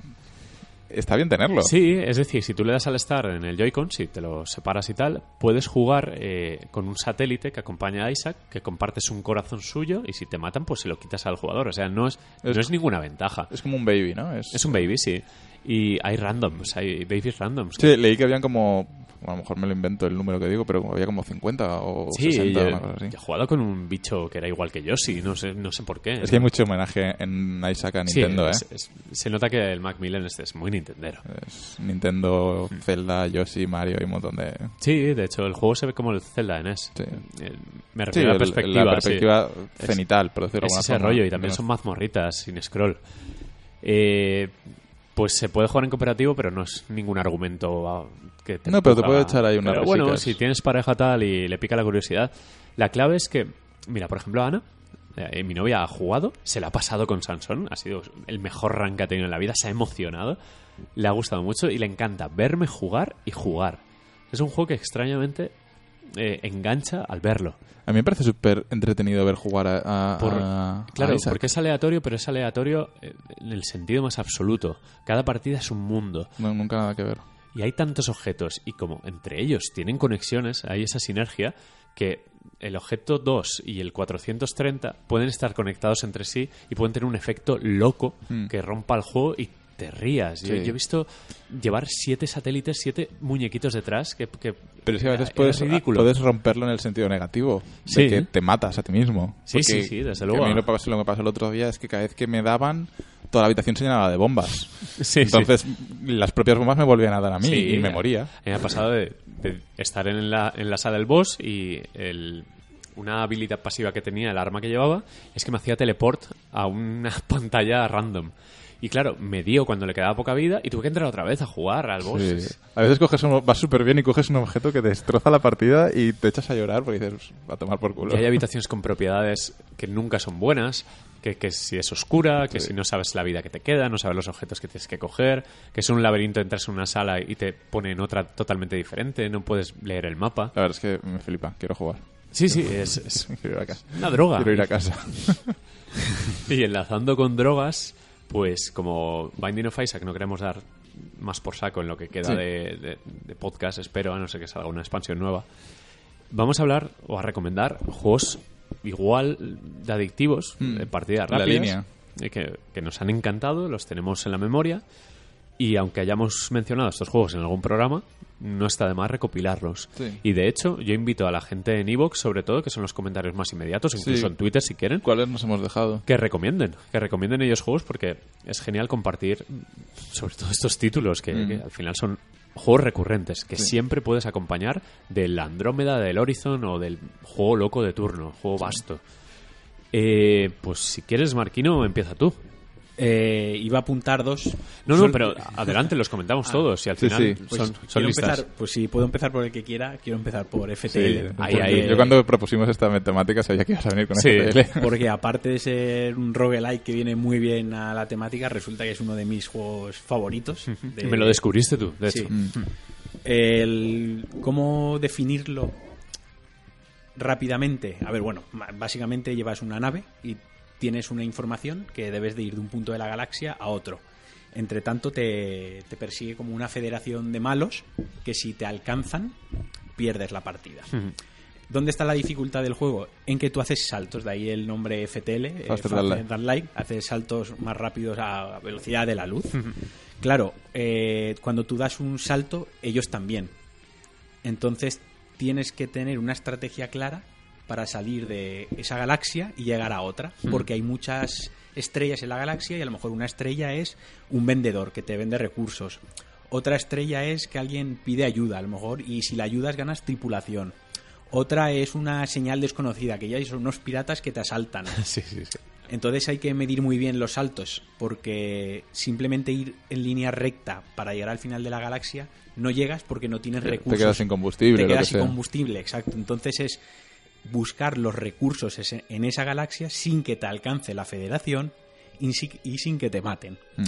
está bien tenerlo Sí, es decir, si tú le das al Star en el Joy-Con, si te lo separas y tal, puedes jugar eh, con un satélite que acompaña a Isaac, que compartes un corazón suyo, y si te matan, pues se lo quitas al jugador. O sea, no es, Es- no es ninguna ventaja. es como un baby ¿no? es, Es un baby, sí. Y hay randoms, hay babies randoms. Sí, leí que habían como. A lo mejor me lo invento el número que digo, pero había como 50 o Sí, 60 yo, una cosa así. yo he jugado con un bicho que era igual que Yoshi, no sé, no sé por qué. Es que hay mucho homenaje en Isaac a Sí, Nintendo, es- ¿eh? es- se nota que el Macmillan es, es muy Nintendero. Es Nintendo, Zelda, Yoshi, Mario y un montón de. Sí, de hecho, el juego se ve como el Zelda en NES. Sí. Eh, Me Sí, refiero a la el- perspectiva. la sí. perspectiva cenital, por decirlo de Es ese forma. rollo y también son mazmorritas sin scroll. Eh, pues se puede jugar en cooperativo, pero no es ningún argumento ah, que te No, pero te puede echar ahí unas Pero bueno, si tienes pareja tal y le pica la curiosidad, la clave es que, mira, por ejemplo, Ana, eh, mi novia ha jugado, se la ha pasado con Sansón, ha sido el mejor rank que ha tenido en la vida, se ha emocionado, le ha gustado mucho y le encanta verme jugar y jugar. Es un juego que extrañamente eh, engancha al verlo. A mí me parece súper entretenido ver jugar a. a- Por- a- Claro, a Isaac. porque es aleatorio, pero es aleatorio eh, en el sentido más absoluto. Cada partida es un mundo. No, nunca nada que ver. Y hay tantos objetos, y como entre ellos tienen conexiones, hay esa sinergia, que el objeto 2 y el 430 pueden estar conectados entre sí y pueden tener un efecto loco Mm. que rompa el juego y te rías. Yo, Sí. yo he visto llevar siete satélites, siete muñequitos detrás, que, que Pero es que a veces puedes, ridículo. puedes romperlo en el sentido negativo. Sí. De que te matas a ti mismo. Sí, Porque sí, sí, desde luego. A mí lo, lo que pasó el otro día es que cada vez que me daban, toda la habitación se llenaba de bombas. Sí, sí. Entonces, las propias bombas me volvían a dar a mí Sí, y me moría. A mí me ha pasado de, de estar en la, en la sala del boss y el, una habilidad pasiva que tenía el arma que llevaba es que me hacía teleport a una pantalla random. Y claro, me dio cuando le quedaba poca vida y tuve que entrar otra vez a jugar al boss. Sí. A veces coges un, vas súper bien y coges un objeto que destroza la partida y te echas a llorar porque dices, va a tomar por culo. Y hay habitaciones con propiedades que nunca son buenas, que, que si es oscura, que Sí. si no sabes la vida que te queda, no sabes los objetos que tienes que coger, que es un laberinto, entras en una sala y te pone en otra totalmente diferente, no puedes leer el mapa. La verdad es que me flipa, quiero jugar. Sí, sí, es, es Quiero ir a casa. una droga. Quiero ir a casa. Y enlazando con drogas, pues como Binding of Isaac no queremos dar más por saco en lo que queda Sí. de, de- de podcast, espero, a no ser que salga una expansión nueva, vamos a hablar o a recomendar juegos igual de adictivos, Mm. de partidas La rápidas, línea. eh, que, que nos han encantado, los tenemos en la memoria, y aunque hayamos mencionado estos juegos en algún programa, no está de más recopilarlos. Sí. Y de hecho, yo invito a la gente en Evox, sobre todo, que son los comentarios más inmediatos, incluso Sí. en Twitter si quieren, ¿Cuáles nos hemos dejado? que recomienden, que recomienden ellos juegos porque es genial compartir sobre todo estos títulos que, Mm. que al final son juegos recurrentes que siempre puedes acompañar del Andrómeda, del Horizon o del juego loco de turno, juego vasto. Eh, pues si quieres, Marquino, empieza tú. Eh, iba a apuntar dos. No, no, pero adelante, los comentamos todos y al final sí. Pues son, son quiero listas. empezar, pues si puedo empezar por el que quiera, quiero empezar por Sí, FTL. ahí, ahí. Yo cuando propusimos esta temática sabía que ibas a venir con Sí. FTL. Porque aparte de ser un roguelike que viene muy bien a la temática, resulta que es uno de mis juegos favoritos. de- me lo descubriste tú, de Sí. hecho. Mm. El, ¿Cómo definirlo rápidamente? A ver, bueno, básicamente llevas una nave y tienes una información que debes de ir de un punto de la galaxia a otro. Entre tanto, te, te persigue como una federación de malos que si te alcanzan, pierdes la partida. ¿Dónde está la dificultad del juego? En que tú haces saltos, de ahí el nombre FTL, eh, Faster light. light, haces saltos más rápidos a velocidad de la luz. Claro, eh, cuando tú das un salto, ellos también. Entonces tienes que tener una estrategia clara para salir de esa galaxia y llegar a otra, porque hay muchas estrellas en la galaxia y a lo mejor una estrella es un vendedor que te vende recursos. Otra estrella es que alguien pide ayuda, a lo mejor, y si la ayudas ganas tripulación. Otra es una señal desconocida, que ya son unos piratas que te asaltan. Sí, sí, sí. Entonces hay que medir muy bien los saltos, porque simplemente ir en línea recta para llegar al final de la galaxia no llegas porque no tienes Te recursos. quedas sin combustible, Te quedas que sin sea. combustible, exacto. Entonces es buscar los recursos en esa galaxia sin que te alcance la federación y sin que te maten. Mm.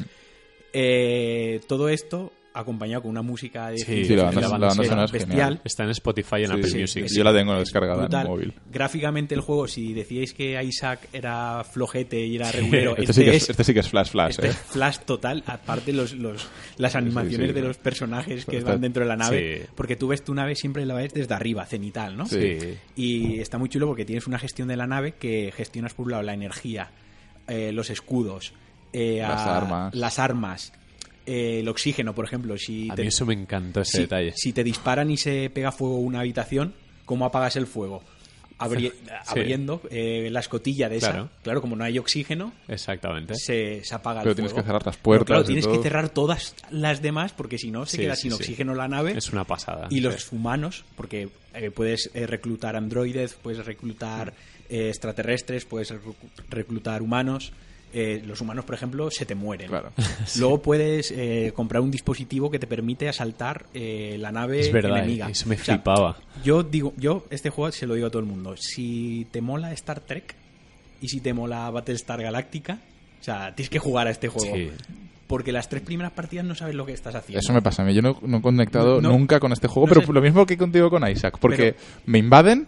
Eh, todo esto acompañado con una música de Sí, la banda, la banda sonora es bestial. genial. Está en Spotify y en Sí, Apple sí, Music. sí. Yo la tengo descargada brutal. en móvil. Gráficamente el juego, si decíais que Isaac era flojete y era regulero, Este, este, sí que es, es este sí que es Flash Flash, este ¿eh? es flash total, aparte los, los, las animaciones sí. de los personajes que Está- van dentro de la nave, Sí. porque tú ves tu nave siempre la ves desde arriba, cenital, ¿no? Sí. Sí. Y está muy chulo porque tienes una gestión de la nave que gestionas por un lado la energía, eh, los escudos, eh, Las a- armas. las armas, eh, el oxígeno, por ejemplo. Si A te- mí eso me encantó, ese si, detalle. si te disparan y se pega fuego una habitación, ¿cómo apagas el fuego? Abri- Abriendo eh, la escotilla de esa. Claro. Claro, como no hay oxígeno, Exactamente. se, se apaga Pero el tienes fuego. que cerrar las Pero puertas claro, y tienes todo. que cerrar todas las demás porque si no se Sí, queda sin sí. oxígeno la nave. Es una pasada. Y los humanos, porque eh, puedes eh, reclutar androides, puedes reclutar eh, extraterrestres, puedes reclutar humanos. Eh, los humanos, por ejemplo, se te mueren. Claro. Luego puedes eh, comprar un dispositivo que te permite asaltar eh, la nave Es verdad, enemiga. eso me O sea, flipaba. yo digo, yo este juego se lo digo a todo el mundo. Si te mola Star Trek y si te mola Battlestar Galactica, o sea, tienes que jugar a este juego. Sí. Porque las tres primeras partidas no sabes lo que estás haciendo. Eso me pasa a mí. Yo no, no he conectado No, no. nunca con este juego, No pero sé. lo mismo que contigo con Isaac. Porque Pero- me invaden,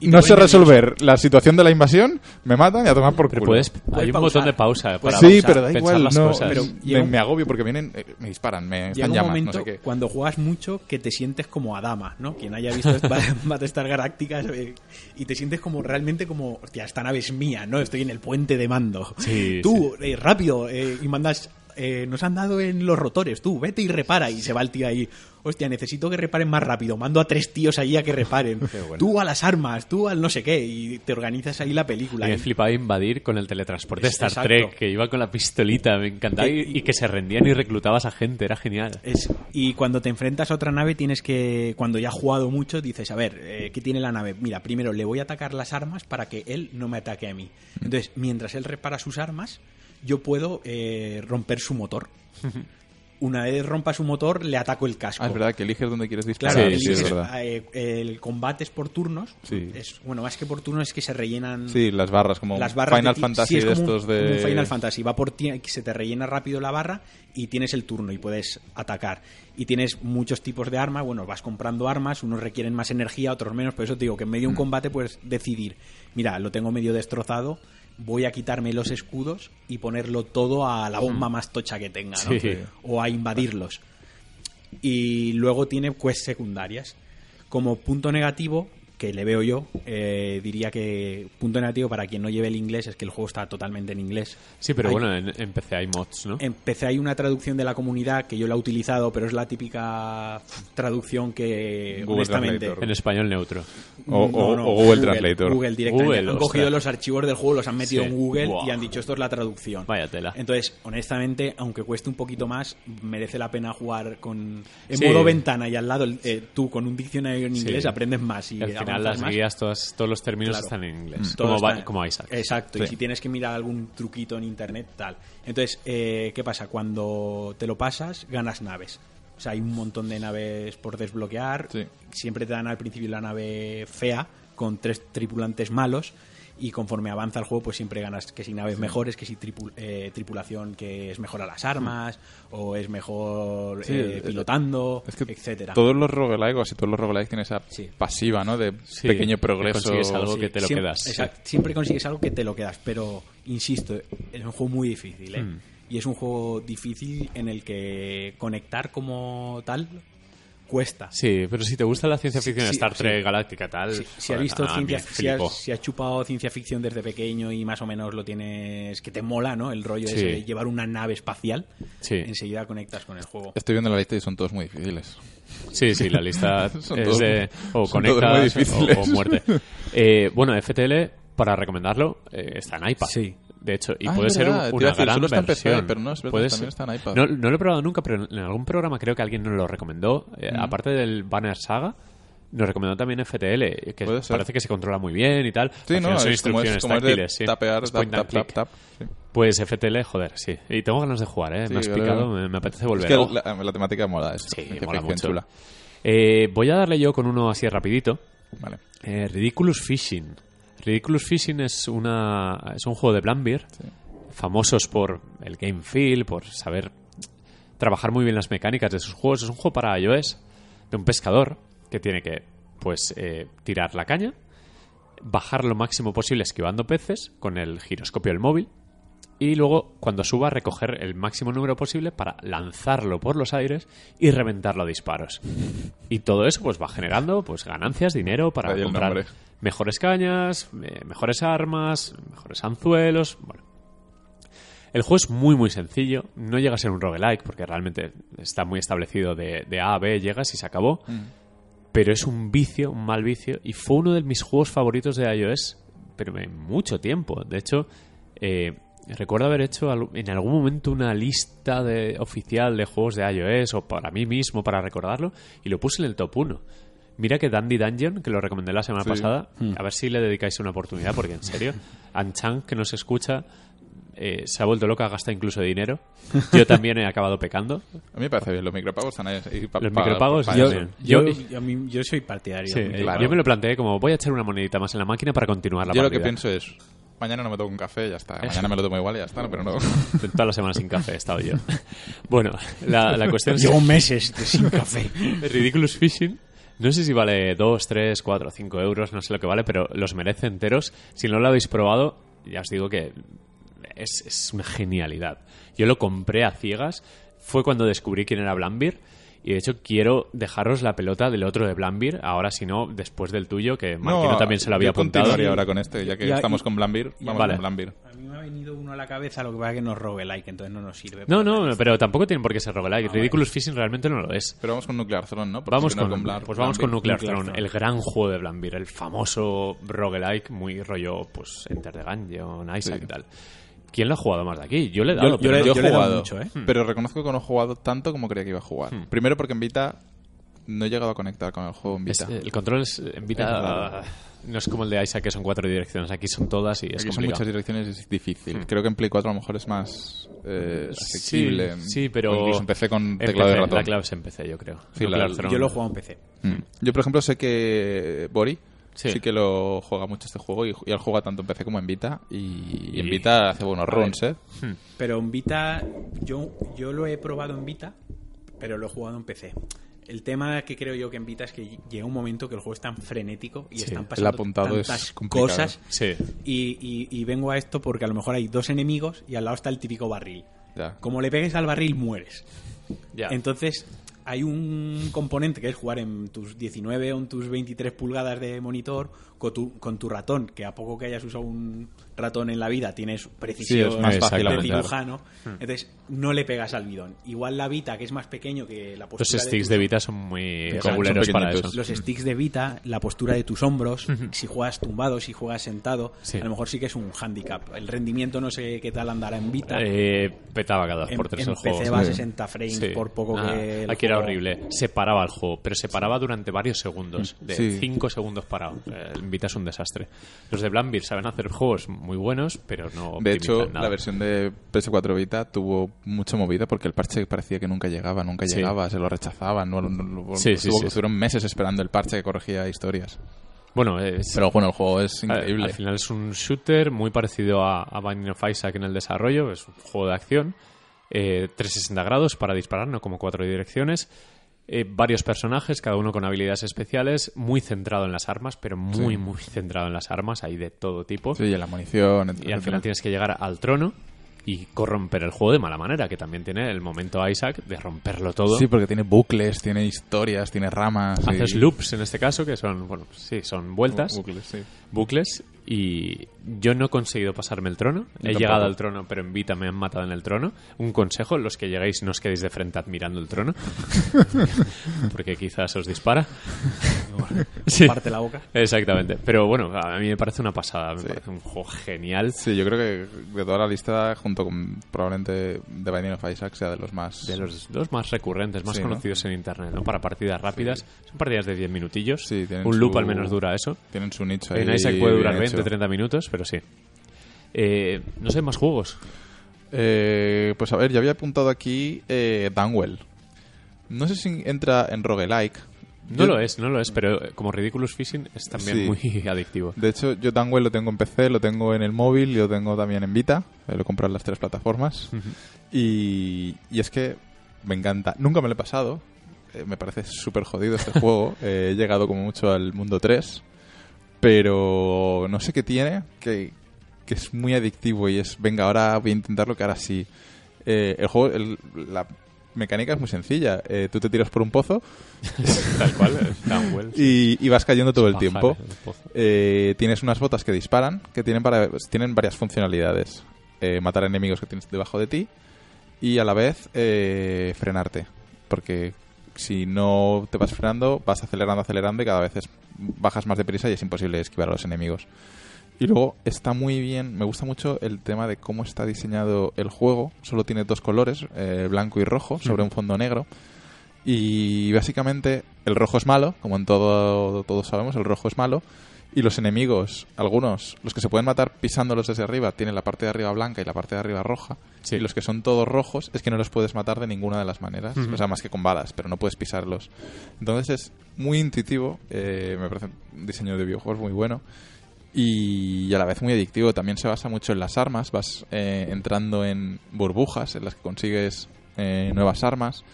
Y no sé resolver la situación de la invasión, me matan y a tomar por Pero culo. puedes, Puedes hay un pausar. botón de pausa para sí, pausar, pero da igual, las no, cosas. Pero me, llega un- me agobio porque vienen, eh, me disparan, me Llega están un llamas, momento no sé qué. cuando juegas mucho que te sientes como Adama, ¿no? Quien haya visto Bat- Battlestar Galactica sabe- y te sientes como realmente como, hostia, esta nave es mía, ¿no? Estoy en el puente de mando. Sí, Tú, eh, rápido, eh, y mandas eh, nos han dado en los rotores, tú, vete y repara. Y se va el tío ahí, hostia, necesito que reparen más rápido, mando a tres tíos ahí a que reparen. Tú a las armas, tú al no sé qué, y te organizas ahí la película. Y me Y- flipaba invadir con el teletransporte de Es- Star exacto. Trek, que iba con la pistolita, me encantaba. Y, y que se rendían y reclutabas a gente, era genial. Es- y cuando te enfrentas a otra nave tienes que, cuando ya has jugado mucho, dices, a ver, eh, ¿qué tiene la nave? Mira, primero le voy a atacar las armas para que él no me ataque a mí. Entonces, mientras él repara sus armas, yo puedo eh, romper su motor. Una vez rompa su motor, le ataco el casco. Ah, es verdad que eliges dónde quieres Claro, disparar. Sí, Sí, eliges, es verdad. eh, el combate es por turnos. Sí. Es, bueno, más que por turnos es que se rellenan Sí, las barras, como las barras Final de Fantasy es de como un- estos de... un Final Fantasy va por se te rellena rápido la barra y tienes el turno y puedes atacar y tienes muchos tipos de armas bueno vas comprando armas unos requieren más energía otros menos por eso te digo que en medio de un Mm. combate puedes decidir mira lo tengo medio destrozado voy a quitarme los escudos y ponerlo todo a la bomba más tocha que tenga ¿no? Sí. o a invadirlos y luego tiene quests secundarias. Como punto negativo, que le veo yo, eh, diría que punto negativo para quien no lleve el inglés es que el juego está totalmente en inglés. Sí, pero Hay- bueno, en, en PC hay mods, ¿no? En PC hay una traducción de la comunidad que yo la he utilizado, pero es la típica traducción que, Google honestamente... Translator. En español neutro. O- o- o Google Translator. Google directamente. Google, han cogido ostras. los archivos del juego, los han metido Sí. en Google y han dicho esto es la traducción. Vaya tela. Entonces, honestamente, aunque cueste un poquito más, merece la pena jugar con en Sí. modo ventana y al lado eh, tú con un diccionario en Sí. inglés aprendes más y Las más. guías, todas, todos los términos Claro. están en inglés. Todo Como, Isaac. Exacto, y si tienes que mirar algún truquito en internet, tal. Entonces, eh, ¿qué pasa? Cuando te lo pasas, ganas naves. O sea, hay un montón de naves por desbloquear. Sí. Siempre te dan al principio la nave fea, con tres tripulantes malos. Y conforme avanza el juego, pues siempre ganas que si naves mejores, que si tripu- eh, tripulación que es mejor a las armas, o es mejor Sí, eh, pilotando, Es que etcétera. todos los roguelikes y todos los roguelikes tienen esa Sí. pasiva, ¿no? De Sí, pequeño que progreso. consigues algo Sí, que te lo siempre, quedas. sí. exacto, siempre consigues algo que te lo quedas, pero insisto, es un juego muy difícil, ¿eh? Mm. Y es un juego difícil en el que conectar como tal cuesta. Sí, pero si te gusta la ciencia ficción, sí, Star sí. Trek, Galáctica, tal. Si, si has visto ciencia, si has, si has chupado ciencia ficción desde pequeño y más o menos lo tienes que te mola, ¿no? El rollo Sí. ese de llevar una nave espacial, Sí. enseguida conectas con el juego. Estoy viendo la lista y son todos muy difíciles. Sí, sí, la lista Son es todos- de o conectas o muerte. Eh, bueno, FTL, para recomendarlo, eh, está en iPad. Sí. De hecho, y Ah, puede es ser un- una gran solo está en PC, versión. pero no, es verdad, también está en iPad. No, no lo he probado nunca, pero en algún programa creo que alguien nos lo recomendó. Eh, Mm. Aparte del Banner Saga, nos recomendó también FTL, que parece que se controla muy bien y tal. Sí, no, son es como, instrucciones es, como es de táctiles, sí. tapear, Es tap, point and tap, tap, click. tap. Sí. Pues FTL, joder, sí. Y tengo ganas de jugar, ¿eh? Sí, me has picado, me, me apetece Es volver. que Oh. la, la temática mola, es Sí, mola mucho. chula. Eh, voy a darle yo con uno así rapidito. Vale. Eh, Ridiculous Fishing. Ridiculous Fishing es, una, es un juego de Blambir, famosos por el game feel, por saber trabajar muy bien las mecánicas de sus juegos. Es un juego para iOS de un pescador que tiene que pues eh, tirar la caña, bajar lo máximo posible esquivando peces con el giroscopio del móvil y luego cuando suba recoger el máximo número posible para lanzarlo por los aires y reventarlo a disparos. Y todo eso pues va generando pues ganancias, dinero para ahí comprar mejores cañas, eh, mejores armas, mejores anzuelos, bueno. El juego es muy muy sencillo, no llega a ser un roguelike porque realmente está muy establecido de, de A a B, llegas y se acabó. Pero es un vicio, un mal vicio, y fue uno de mis juegos favoritos de iOS, pero en mucho tiempo. De hecho, eh, recuerdo haber hecho en algún momento una lista de, oficial de juegos de iOS, o para mí mismo, para recordarlo, y lo puse en el top 1. Mira que Dandy Dungeon, que lo recomendé la semana Sí. pasada, a ver si le dedicáis una oportunidad, porque en serio, Anchan, que nos escucha, eh, se ha vuelto loca, gasta incluso dinero. Yo también he acabado pecando. A mí me parece bien, los micropagos están ahí. pa- Los pa- micropagos, pa- yo-. Yo, Yo- yo, a mí- yo soy partidario. Sí, muy claro. yo me lo planteé como voy a echar una monedita más en la máquina para continuar la Yo lo que pienso es, mañana no me tomo un café, ya está. Mañana me lo tomo igual y ya está, pero no. Toda la semana sin café he estado yo. Bueno, la, la cuestión es Llevo meses de- sin café. Ridiculous Fishing. No sé si vale 2, 3, 4, 5 euros, no sé lo que vale, pero los merece enteros. Si no lo habéis probado, ya os digo que es, es una genialidad. Yo lo compré a ciegas, fue cuando descubrí quién era Blambir. Y de hecho quiero dejaros la pelota del otro de Blambir, ahora si no, después del tuyo, que Marquino también se lo había yo apuntado. ahora con este, ya que Ya, estamos y- con Blambir, vamos Vale. con Blambir. A mí me ha venido uno a la cabeza, lo que pasa es que no es roguelike, entonces no nos sirve. No, no, pero tampoco tiene por qué ser roguelike. Ridiculous Fishing realmente no lo es. Pero vamos con Nuclear Throne, ¿no? Por Vamos con, continuar pues vamos con. Nuclear, Nuclear Throne, Throne. el gran juego de Blambir, el famoso roguelike, muy rollo, pues, Enter the Gungeon, Isaac Sí. y tal. ¿Quién lo ha jugado más de aquí? Yo le he dado, Yo- pero le- no- Yo, yo he le he dado jugado, mucho, ¿eh? pero reconozco que no he jugado tanto como creía que iba a jugar. Hmm. Primero porque en Vita no he llegado a conectar con el juego en es- Vita. el control es, en Vita Es no es como el de Isaac que son cuatro direcciones, aquí son todas y es Aquí son muchas direcciones y es difícil. Hmm. Creo que en Play 4 a lo mejor es más eh, asequible. Sí, sí, pero O incluso empecé con teclado de ratón. La clave es en PC, yo creo. Sí, la-. Yo lo he jugado en PC. Mm. Yo, por ejemplo, sé que Bori Sí. sí. que lo juega mucho este juego y, y él juega tanto en PC como en Vita. Y, y en Vita hace buenos runs. ¿eh? Pero en Vita, yo, yo lo he probado en Vita, pero lo he jugado en PC. El tema que creo yo que en Vita es que llega un momento que el juego es tan frenético y Sí, están el pasando apuntado es tantas complicado. cosas. Sí. Y, y- y vengo a esto porque a lo mejor hay dos enemigos y al lado está el típico barril. Ya. Como le pegues al barril, mueres. Ya. Entonces, hay un componente que es jugar en tus 19 o en tus 23 pulgadas de monitor con tu, con tu ratón, que a poco que hayas usado un ratón en la vida tienes precisión Sí, es más fácil de cirujano. Entonces, no le pegas al bidón. Igual la Vita, que es más pequeño que la Los postura sticks tus- de Vita son muy para eso. los sticks de Vita, la postura de tus hombros, si juegas tumbado, si juegas sentado, Sí. a lo mejor sí que es un handicap. El rendimiento no sé qué tal andará en Vita. Eh, petaba cada dos por tres en el juego. Va a sí. 60 frames Sí. por poco Ah, que... el Aquí era horrible. Se paraba el juego, pero se paraba durante varios segundos. De Sí. 5 segundos parado. Eh, En Vita es un desastre. Los de Blambir saben hacer juegos muy buenos, pero no De hecho, nada. la versión de PS4 Vita tuvo mucha movida porque el parche parecía que nunca llegaba, nunca Sí. llegaba, se lo rechazaban. No, no- Sí, sí. Estuvieron meses esperando el parche que corregía historias. Bueno, es- Pero bueno, el juego es al- increíble. Al final es un shooter muy parecido a, a Binding of Isaac en el desarrollo. Es un juego de acción. eh, 360 grados para disparar, no como cuatro direcciones. Eh, varios personajes, cada uno con habilidades especiales. Muy centrado en las armas, pero muy, Sí. muy centrado en las armas. Hay de todo tipo. Sí, y la munición, Y al final tienes que llegar al trono y corromper el juego de mala manera, que también tiene el momento Isaac de romperlo todo. Sí, porque tiene bucles, tiene historias, tiene ramas. Haces y- loops en este caso, que son, bueno, sí, son vueltas, Bucles, sí. bucles, y yo no he conseguido pasarme el trono. He tampoco. llegado al trono, pero en Vita me han matado en el trono. Un consejo, los que lleguéis no os quedéis de frente admirando el trono, porque quizás os dispara. Sí. Parte la boca. Exactamente. Pero bueno, a mí me parece una pasada, me Sí. parece un juego genial. Sí, yo creo que de toda la lista, junto con probablemente The Binding of Isaac, sea de los más... De los dos más recurrentes, más Sí, ¿no? conocidos en internet, ¿no? Para partidas rápidas. Son partidas de 10 minutillos. Un loop su- al menos dura eso. Tienen su nicho ahí. En Isaac puede durar bien 20, hecho. 30 minutos, pero sí. Eh, no sé, más juegos. Eh, pues a ver, yo había apuntado aquí eh, Dunwell. No sé si entra en roguelike. No Yo- lo es, no lo es, pero eh, como Ridiculous Fishing es también Sí. muy adictivo. De hecho, yo Dunwell lo tengo en PC, lo tengo en el móvil y lo tengo también en Vita. Eh, lo he comprado en las tres plataformas. y, y es que me encanta. Nunca me lo he pasado. Eh, me parece súper jodido este juego. Eh, he llegado como mucho al mundo 3. Pero no sé qué tiene, que, que es muy adictivo y es, venga, ahora voy a intentarlo que ahora sí. Eh, el juego, el- la mecánica es muy sencilla. Eh, tú te tiras por un pozo Tal cual, Downwell. y, y vas cayendo todo el tiempo. el. Eh, tienes unas botas que disparan, que tienen, para, tienen varias funcionalidades. Eh, matar enemigos que tienes debajo de ti y a la vez eh, frenarte. Porque si no te vas frenando, vas acelerando, acelerando y cada vez es- bajas más deprisa y es imposible esquivar a los enemigos. Y luego está muy bien, me gusta mucho el tema de cómo está diseñado el juego. Solo tiene dos colores, eh, blanco y rojo, sobre un fondo negro. Y básicamente el rojo es malo, como en todo todos sabemos, el rojo es malo. Y los enemigos, algunos, los que se pueden matar pisándolos desde arriba, tienen la parte de arriba blanca y la parte de arriba roja. Sí. Y los que son todos rojos es que no los puedes matar de ninguna de las maneras. O sea, más que con balas, pero no puedes pisarlos. Entonces es muy intuitivo, eh, me parece un diseño de videojuegos muy bueno. Y a la vez muy adictivo. También se basa mucho en las armas. Vas eh, entrando en burbujas en las que consigues eh, nuevas armas.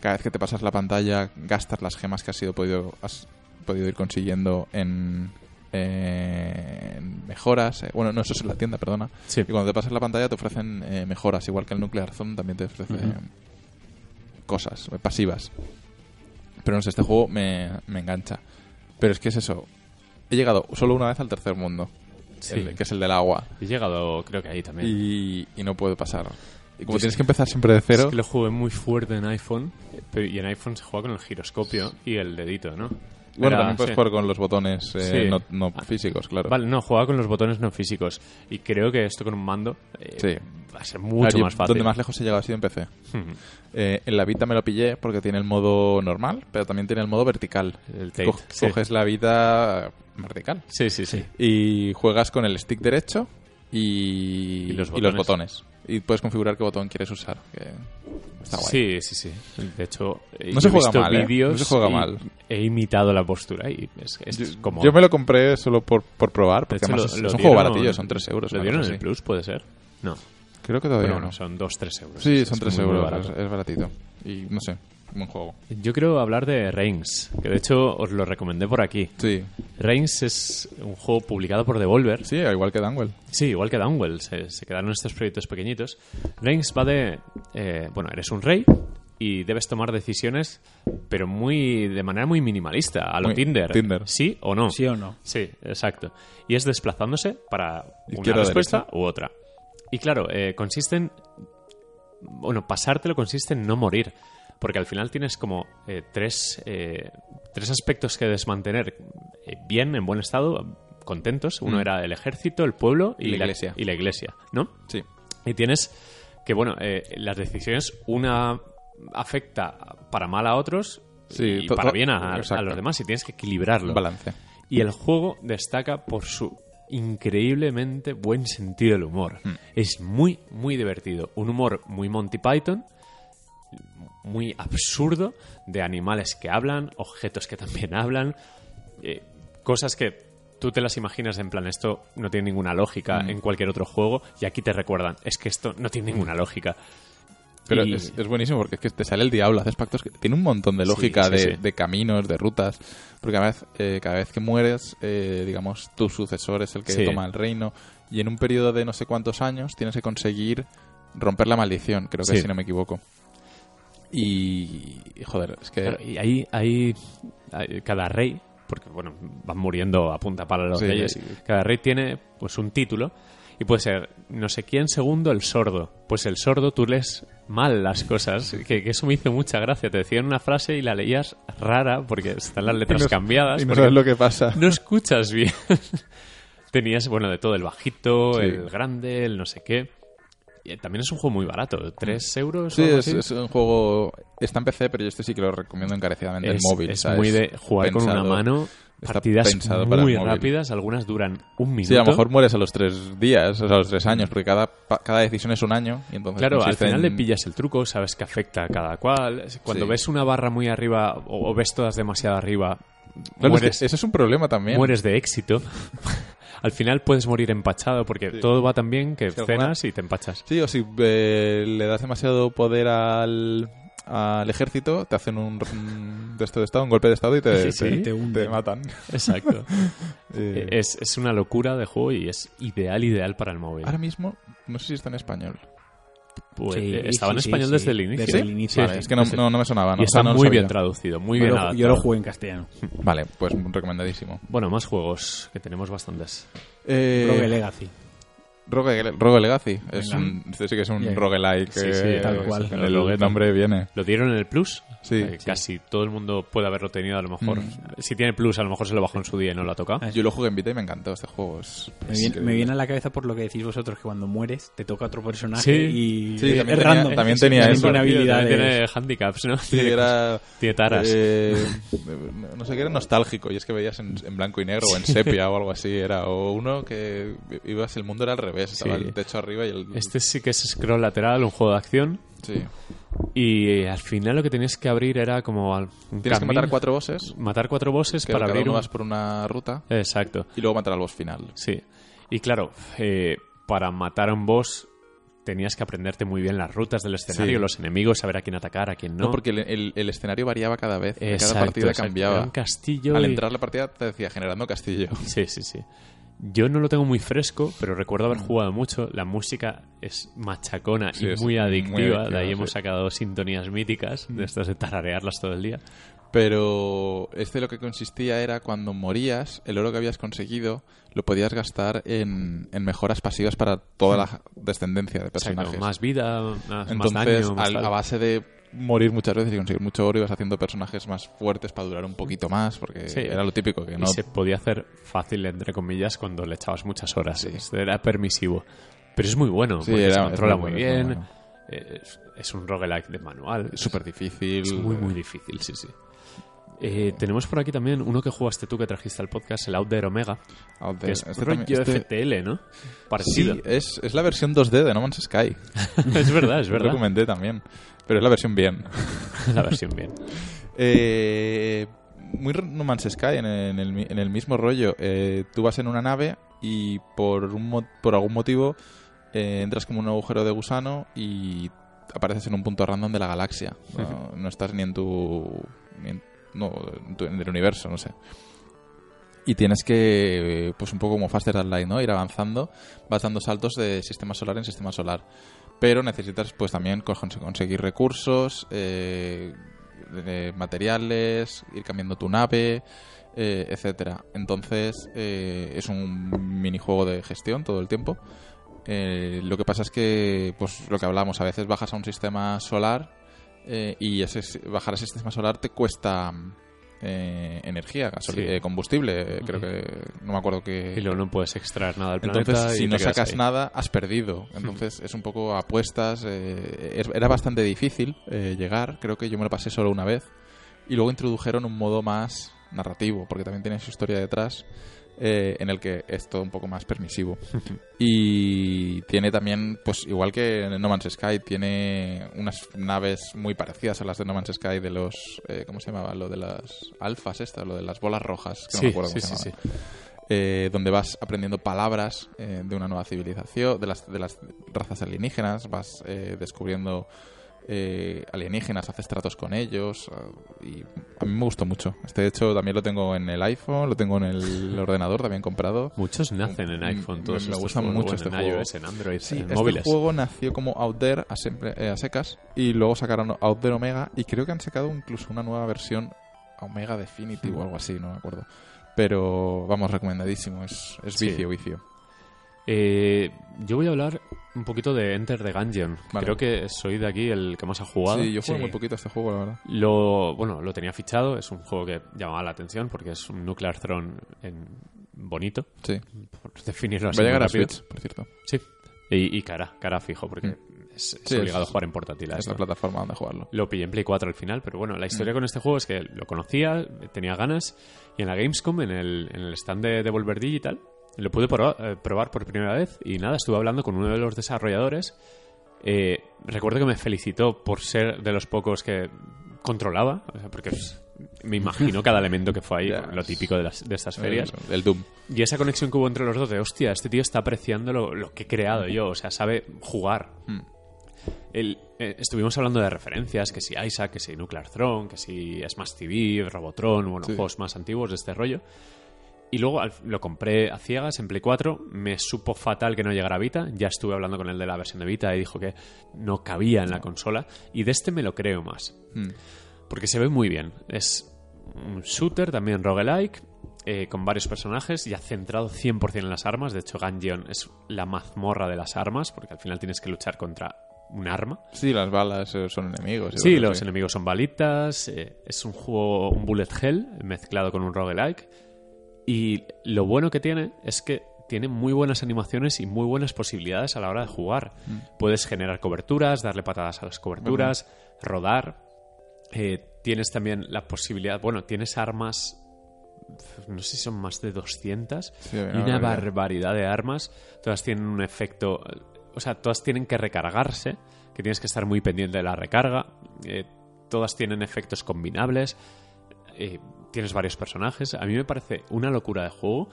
Cada vez que te pasas la pantalla, gastas las gemas que has, sido podido, has podido ir consiguiendo en, eh, mejoras. Eh, bueno, no, eso es en la tienda, perdona. Sí. Y cuando te pasas la pantalla te ofrecen eh, mejoras, igual que el Nuclear Zone también te ofrece eh, cosas eh, pasivas. Pero no sé, este juego me, me engancha. Pero es que es eso. He llegado solo una vez al tercer mundo. Sí. el- que es el del agua. He llegado, creo que ahí también. Y, y no puedo pasar. Y como Yo tienes es- que empezar siempre de cero, Es que lo jugué muy fuerte en iPhone, pero- y en iPhone se juega con el giroscopio y el dedito, ¿no? Bueno, también puedes sí. jugar con los botones eh, Sí. no, no físicos, claro. Vale, no, jugaba con los botones no físicos. Y creo que esto con un mando eh, Sí. va a ser mucho más fácil. Donde más lejos he llegado ha sido en PC. Eh, en la Vita me lo pillé porque tiene el modo normal, pero también tiene el modo vertical. El Co-. Coges la Vita vertical Sí, sí, sí. y juegas con el stick derecho y, Y los y los botones. Y puedes configurar qué botón quieres usar. Que está guay. Sí, sí, sí. De hecho, No se he juega visto mal, ¿eh? vídeos No se juega y mal. He imitado la postura y es, es Yo, como... yo me lo compré solo por, por probar, porque hecho, además lo- es, lo es un juego baratillo, son 3 euros. ¿Lo dieron en el. Plus, puede ser? No. Creo que todavía Pero no. bueno, son 2-3 euros. Sí, son es 3 muy, muy euros, barato. es, es baratito. Y no sé, buen juego. Yo quiero hablar de Reigns, que de hecho os lo recomendé por aquí. Sí, Reigns es un juego publicado por Devolver. sí, igual que Danwell. Sí, igual que Downwell, se, se quedaron estos proyectos pequeñitos. Reigns va de... eh, bueno, eres un rey y debes tomar decisiones, pero muy de manera muy minimalista, a lo Muy Tinder. Tinder. ¿Sí o no? ¿Sí o no? Sí, exacto. Y es desplazándose para una respuesta u otra. Y claro, eh, consiste en... Bueno, pasártelo consiste en no morir. Porque al final tienes como eh, tres, eh, tres aspectos que debes mantener eh, bien, en buen estado, contentos. Uno Mm. era el ejército, el pueblo Y la iglesia. y la iglesia, ¿no? Sí. Y tienes que, bueno, eh, las decisiones, una afecta para mal a otros Sí, y to- para bien a, los demás. Y tienes que equilibrarlo. Balance. Y el juego destaca por su increíblemente buen sentido del humor. Hmm. Es muy, muy divertido. Un humor muy Monty Python, muy absurdo, de animales que hablan, objetos que también hablan, eh, cosas que tú te las imaginas en plan, esto no tiene ninguna lógica Hmm. en cualquier otro juego, y aquí te recuerdan, es que esto no tiene ninguna lógica. Pero Y- es, es buenísimo porque es que te sale el diablo, haces pactos que tiene un montón de lógica sí, de, sí. de caminos, de rutas. Porque cada vez, eh, cada vez que mueres, eh, digamos, tu sucesor es el que toma el reino. Y en un periodo de no sé cuántos años tienes que conseguir romper la maldición, creo que si no me equivoco. Y, joder, es que... Claro, y ahí hay- cada rey, porque bueno, van muriendo a punta pala los Sí, reyes, sí. cada rey tiene pues un título y puede ser no sé quién segundo el sordo. Pues el sordo tú lees mal las cosas, que, que eso me hizo mucha gracia. Te decían una frase y la leías rara porque están las letras y no- cambiadas. Y no sabes lo que pasa. no escuchas bien. Tenías, bueno, de todo, el bajito, Sí. el grande, el no sé qué. Y también es un juego muy barato, ¿tres euros? o Sí, algo es, así? es un juego... Está en PC, pero yo este sí que lo recomiendo encarecidamente en es, móvil. es ¿sabes? muy de jugar con una mano. Partidas muy rápidas, algunas duran un minuto. Sí, a lo mejor mueres a los tres días, o sea, a los tres años, porque cada, cada decisión es un año. Y entonces Claro, al final le pillas el truco, sabes que afecta a cada cual. Cuando Sí. ves una barra muy arriba o, o ves todas demasiado arriba, Claro, es que mueres, Eso es un problema también. mueres de éxito. al final puedes morir empachado porque Sí. todo va tan bien que alguna- cenas y te empachas. Sí, o si eh, le das demasiado poder al, al ejército, te hacen un, un de esto de estado, un golpe de estado y te, Sí, sí. te- Te te hunden. matan. Exacto. Eh, es, es una locura de juego y es ideal, ideal para el móvil. ahora mismo, no sé si está en español. Pues, Sí, eh, estaba en sí, español sí, desde el inicio. Desde el inicio, Sí, Vale, sí, es que no, no, no me sonaba. ¿no? Y O sea, está no muy bien traducido, muy Yo bien adaptado. yo lo jugué en castellano. Vale, pues recomendadísimo. Bueno, más juegos, que tenemos bastantes. Eh, Rogue Legacy. Rogue, Rogue Legacy. Es Venga. un, este sí que es un Yeah. roguelike. Sí, sí, tal cual. El nombre viene. Lo dieron en el Plus. Sí. Eh, Casi todo el mundo puede haberlo tenido, a lo mejor. Mm. Si tiene Plus, a lo mejor se lo bajó en su día y no lo ha tocado. Yo lo jugué en Vita y me encantó este juego. Es, Me viene, increíble. me viene a la cabeza por lo que decís vosotros, que cuando mueres te toca otro personaje Sí. y Sí, es también es tenía- random. también Sí, tenía eso. tiene También habilidades. tiene handicaps, ¿no? Sí, era... tiene taras. eh, no sé qué era nostálgico y es que veías en, en blanco y negro o en sepia o algo así era o uno que ibas el mundo era al revés estaba Sí. el techo arriba y el Este sí que es scroll lateral, un juego de acción. sí. Y eh, al final lo que tenías que abrir era como un tienes que matar cuatro bosses matar cuatro bosses que para cada abrir uno un... vas por una ruta Exacto, y luego matar al boss final sí. Y claro, eh, para matar a un boss tenías que aprenderte muy bien las rutas del escenario, Sí. los enemigos, saber a quién atacar, a quién no. no, porque el, el- el escenario variaba cada vez Exacto, cada partida exacto. cambiaba Era un castillo al y- entrar la partida te decía generando castillo Sí, sí, sí. Yo no lo tengo muy fresco, pero recuerdo Mm. haber jugado mucho. La música es machacona Sí, y muy muy adictiva. de ahí sí. hemos sacado sintonías míticas, de estas de tararearlas todo el día. Pero este lo que consistía era cuando morías, el oro que habías conseguido lo podías gastar en, en mejoras pasivas para toda la descendencia de personajes. más vida, más, más Entonces, daño, más al- a base de morir muchas veces y conseguir mucho oro, ibas haciendo personajes más fuertes para durar un poquito más, porque Sí. era lo típico que Y no... se podía hacer fácil, entre comillas, cuando le echabas muchas horas. Era permisivo. Pero es muy bueno, Sí, porque era- se controla muy bien. Es, es un roguelike de manual. Es súper difícil. Es muy, muy difícil, sí, sí. Eh, tenemos por aquí también uno que jugaste tú que trajiste al podcast, el Out There Omega, Out que there. es Este rollo también- este- FTL, ¿no? Parecido. Sí, es, es la versión 2D de No Man's Sky. es verdad, es Lo verdad. comenté también. Pero es la versión bien. La versión bien. Eh, muy No Man's Sky, en el, en el mi- en el mismo rollo. Eh, tú vas en una nave y por, un por algún motivo eh, entras como un agujero de gusano y apareces en un punto random de la galaxia. No, no estás ni en tu... ni en, no, en, tu- en el universo, no sé. Y tienes que, eh, pues un poco como Faster Than Light, ¿no? Ir avanzando, vas dando saltos de sistema solar en sistema solar. Pero necesitas, pues también co- cons- conseguir recursos, eh, de materiales, ir cambiando tu nave, eh, etcétera. Entonces, eh, es un minijuego de gestión todo el tiempo. Eh, lo que pasa es que, pues lo que hablamos, a veces bajas a un sistema solar eh, y ese, bajar ese sistema solar te cuesta eh, energía, gasoli- Sí. eh, combustible, eh, creo que no me acuerdo que Y luego no puedes extraer nada del planeta. entonces, si y no sacas ahí. nada, has perdido. Entonces, es un poco apuestas. eh, es- era bastante difícil eh, llegar. Creo que yo me lo pasé solo una vez. Y luego introdujeron un modo más narrativo, porque también tiene su historia detrás, eh, en el que es todo un poco más permisivo. y tiene también, pues igual que No Man's Sky, tiene unas naves muy parecidas a las de No Man's Sky de los. eh, ¿Cómo se llamaba? Lo de las alfas, estas, lo de las bolas rojas. Que no me acuerdo sí, cómo se sí. eh, donde vas aprendiendo palabras eh, de una nueva civilización, de las, de las razas alienígenas, vas eh, descubriendo eh, alienígenas, haces tratos con ellos ah, y a mí me gustó mucho. Este de hecho también lo tengo en el iPhone, lo tengo en el ordenador también comprado. Muchos nacen en Mm, iPhone, todos me estos gusta mucho este en juego. iOS, en Android, Sí, en este móviles. juego nació como Out There a, siempre- eh, a secas y luego sacaron Out There Omega y creo que han sacado incluso una nueva versión Omega Definitive o algo así, no me acuerdo. Pero vamos, recomendadísimo, es, es Sí. vicio, vicio. Eh, yo voy a hablar un poquito de Enter the Gungeon. Vale. Creo que soy de aquí el que más ha jugado. Sí, yo juego Sí. muy poquito a este juego, la verdad. Lo, bueno, lo tenía fichado, es un juego que llamaba la atención porque es un Nuclear Throne en bonito, Sí. por definirlo así. Va a llegar a. Switch, por cierto. Sí, y, y cara, cara fijo, porque Mm. es, es Sí, obligado es- a jugar en portátil. a Es la plataforma donde jugarlo. Lo pillé en Play 4 al final, pero bueno, la Mm. historia con este juego es que lo conocía, tenía ganas, y en la Gamescom, en el, en el stand de Devolver Digital, lo pude probar, eh, probar por primera vez y nada, estuve hablando con uno de los desarrolladores. Eh, recuerdo que me felicitó por ser de los pocos que controlaba, porque me imagino cada elemento que fue ahí, Ya, lo típico de, las, de estas ferias. El, el Doom. Y esa conexión que hubo entre los dos de, hostia, este tío está apreciando lo, lo que he creado yo, o sea, sabe jugar. Mm. El- eh, estuvimos hablando de referencias, que si Isaac, que si Nuclear Throne, que si Smash TV, Robotron, bueno, Sí. juegos más antiguos de este rollo. Y luego lo compré a ciegas en Play 4, me supo fatal que no llegara a Vita, ya estuve hablando con el de la versión de Vita y dijo que no cabía en la consola, y de este me lo creo más. Mm. Porque se ve muy bien. Es un shooter, también roguelike, eh, con varios personajes, ya centrado 100% en las armas. De hecho, Gungeon es la mazmorra de las armas, porque al final tienes que luchar contra un arma. Sí, las balas eh, son enemigos. y Sí, los enemigos son balitas. eh, es un juego, un bullet hell mezclado con un roguelike. Y lo bueno que tiene es que tiene muy buenas animaciones y muy buenas posibilidades a la hora de jugar. Mm. Puedes generar coberturas, darle patadas a las coberturas, rodar. Eh, tienes también la posibilidad, bueno, tienes armas, no sé si son más de 200, Sí, y una una barbaridad. barbaridad de armas. Todas tienen un efecto, o sea, todas tienen que recargarse, que tienes que estar muy pendiente de la recarga. eh, todas tienen efectos combinables. Eh, tienes varios personajes. A mí me parece una locura de juego.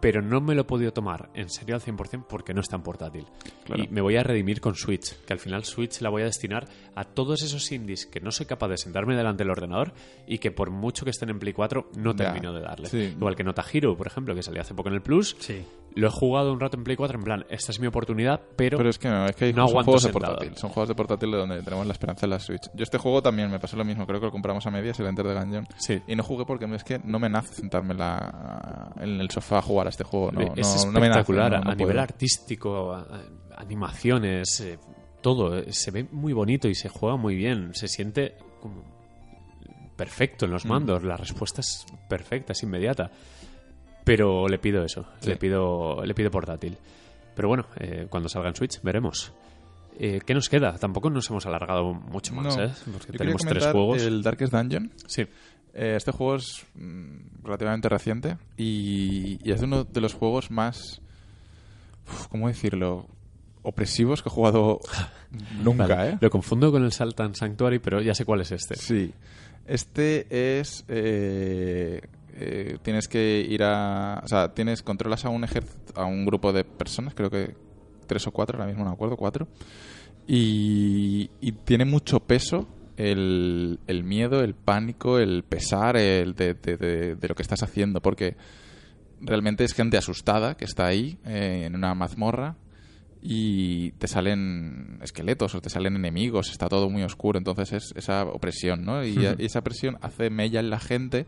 Pero no me lo he podido tomar en serio al 100% porque no está en portátil. Y me voy a redimir con Switch, que al final Switch la voy a destinar a todos esos indies que no soy capaz de sentarme delante del ordenador y que por mucho que estén en Play 4 no Ya, termino de darle. sí. Igual que Nota Hero, por ejemplo, que salió hace poco en el Plus. Sí. Lo he jugado un rato en Play 4 en plan, esta es mi oportunidad, pero, Pero es que no, es que hay No son aguanto juegos de portátil. Son juegos de portátil de donde tenemos la esperanza en la Switch. Yo este juego también me pasó lo mismo, creo que lo compramos a medias, el Enter the Gungeon. Sí. Y no jugué porque es que no me nace sentarme en, la- en el sofá a jugar a este juego. No, es no, no me nace, espectacular a nivel artístico, a- a- animaciones, eh, todo. eh, Se ve muy bonito y se juega muy bien. Se siente como perfecto en Mm. los mandos. La respuesta es perfecta, es inmediata. Pero le pido eso, Sí. le pido le pido portátil. Pero bueno, eh, cuando salga en Switch veremos. Eh, ¿Qué nos queda? Tampoco nos hemos alargado mucho más, No. ¿eh? Porque quería tenemos tres juegos. El Darkest Dungeon. Sí. Eh, este juego es mm, relativamente reciente y, y es uno de los juegos más, uf, ¿cómo decirlo? Opresivos que he jugado nunca, Vale. ¿eh? Lo confundo con el Saltan Sanctuary, pero ya sé cuál es este. Sí. Este es... eh, eh, tienes que ir a... O sea, tienes, controlas a un a un grupo de personas, creo que tres o cuatro, ahora mismo no me acuerdo, cuatro. Y, y tiene mucho peso el, el miedo, el pánico, el pesar el de, de- de- de lo que estás haciendo, porque realmente es gente asustada que está ahí eh, en una mazmorra y te salen esqueletos o te salen enemigos, está todo muy oscuro, entonces es esa opresión, ¿no? Y, y esa presión hace mella en la gente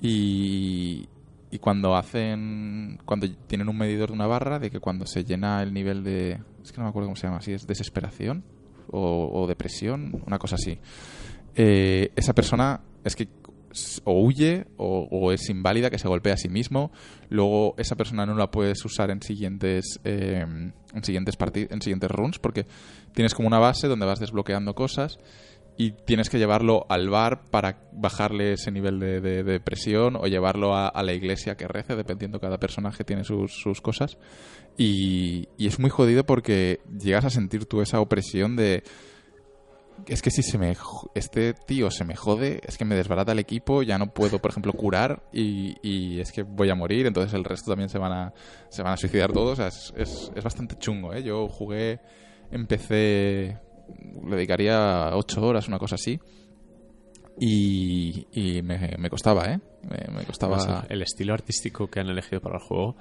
y, y cuando hacen, cuando tienen un medidor de una barra, de que cuando se llena el nivel de, es que no me acuerdo cómo se llama, si es desesperación o, depresión, una cosa así, eh, esa persona es que o huye o, es inválida, que se golpea a sí mismo. Luego esa persona no la puedes usar en siguientes eh, en siguientes en siguientes runs porque tienes como una base donde vas desbloqueando cosas y tienes que llevarlo al bar para bajarle ese nivel de, de- presión o llevarlo a, la iglesia que rece, dependiendo cada personaje tiene sus, cosas. Y, y es muy jodido porque llegas a sentir tú esa opresión de es que si se me este tío se me jode, es que me desbarata el equipo, ya no puedo, por ejemplo, curar y, y es que voy a morir, entonces el resto también se van a, se van a suicidar todos. O sea, es, es, es bastante chungo, ¿eh? Yo jugué, empecé, le dedicaría ocho horas, una cosa así. Y, y me, me costaba, ¿eh? Me, me costaba... Además, el, estilo artístico que han elegido para el juego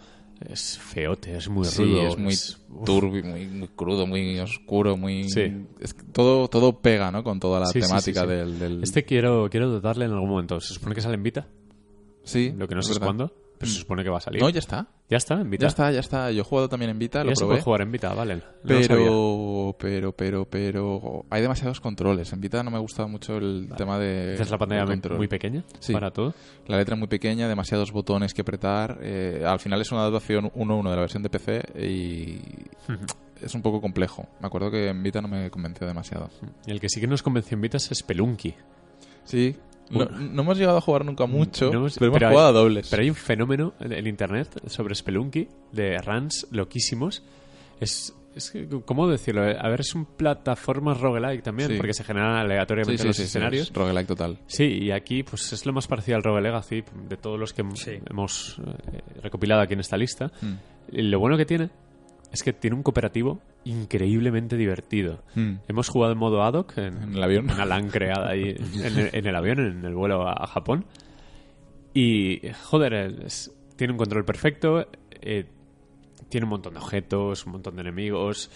es feote, es muy Sí, rudo. es muy uf. turbio, muy, muy crudo, muy oscuro, muy... Sí. Es que todo, todo pega, ¿no? Con toda la Sí, temática. Del, del- Este quiero, quiero darle en algún momento. Se supone que sale en Vita, Sí, lo que no es sé es cuándo, pero se supone que va a salir. No, ya está. ¿Ya está en Vita? Ya está, ya está. Yo he jugado también en Vita, lo Ya se probé. puede jugar en Vita, vale. No. Pero, pero, pero, pero... Hay demasiados controles. En Vita no me ha gustado mucho el tema de... ¿Es la pantalla muy- pequeña Sí. para todo? La letra es muy pequeña, demasiados botones que apretar. eh, al final es una adaptación 1.1 de la versión de PC y es un poco complejo. Me acuerdo que en Vita no me convenció demasiado. El que sí que nos convenció en Vita es Spelunky. Sí. No, no hemos llegado a jugar nunca mucho, No hemos- pero hemos pero hay- jugado a dobles. Pero hay un fenómeno en internet sobre Spelunky de runs loquísimos. Es, es ¿cómo decirlo? A ver, es un plataforma roguelike también, Sí. porque se generan aleatoriamente sí, los sí, sí, escenarios. es roguelike total. Sí, y aquí pues es lo más parecido al Rogue Legacy de todos los que Sí. hemos eh, recopilado aquí en esta lista. Mm. Y lo bueno que tiene es que tiene un cooperativo increíblemente divertido. Mm. Hemos jugado en modo ad hoc, en, En el avión. una LAN creada ahí en el, en el avión, en el vuelo a, a Japón. Y, joder, es- tiene un control perfecto, eh, tiene un montón de objetos, un montón de enemigos.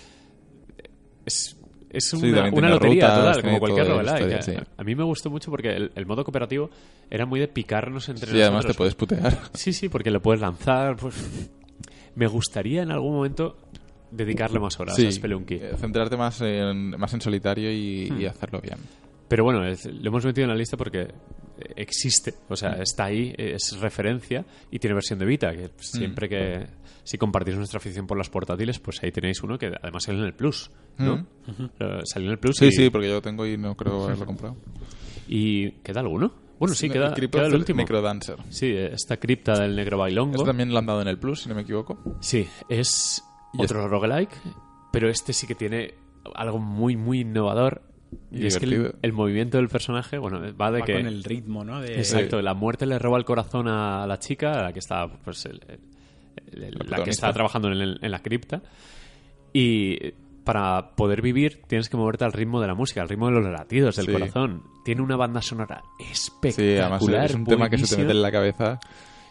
Es, es Sí, una, lotería rutas, total, como cualquier toda la roguelike. historia, A- sí. A mí me gustó mucho porque el, el modo cooperativo era muy de picarnos entre Sí, además te nosotros. puedes putear. Sí, sí, porque lo puedes lanzar. Pues... Me gustaría en algún momento dedicarle más horas a Spelunky. eh, centrarte más en, más en solitario y, Hmm. y hacerlo bien. Pero bueno, es- lo hemos metido en la lista porque existe, o sea, está ahí, es referencia y tiene versión de Vita, que siempre que si compartís nuestra afición por las portátiles, pues ahí tenéis uno que además sale en el Plus, ¿no? Eh, Salió en el Plus Sí, y, sí, porque yo lo tengo y no creo haberlo comprado. y ¿queda alguno? Bueno, sí, queda, el último. Necrodancer. Sí, esta cripta del negro bailongo. Este también lo han dado en el Plus, si no me equivoco. Sí, es otro roguelike, pero este sí que tiene algo muy, muy innovador. Y, Y es que el, movimiento del personaje, bueno, va de Va que... con el ritmo, ¿no? De, Exacto, la muerte le roba el corazón a la chica, a la que está, pues, el- el- el- la que está trabajando en, el- en la cripta. Y para poder vivir tienes que moverte al ritmo de la música, al ritmo de los latidos del Sí. corazón. Tiene una banda sonora Sí, espectacular. además es un tema que se te mete en la cabeza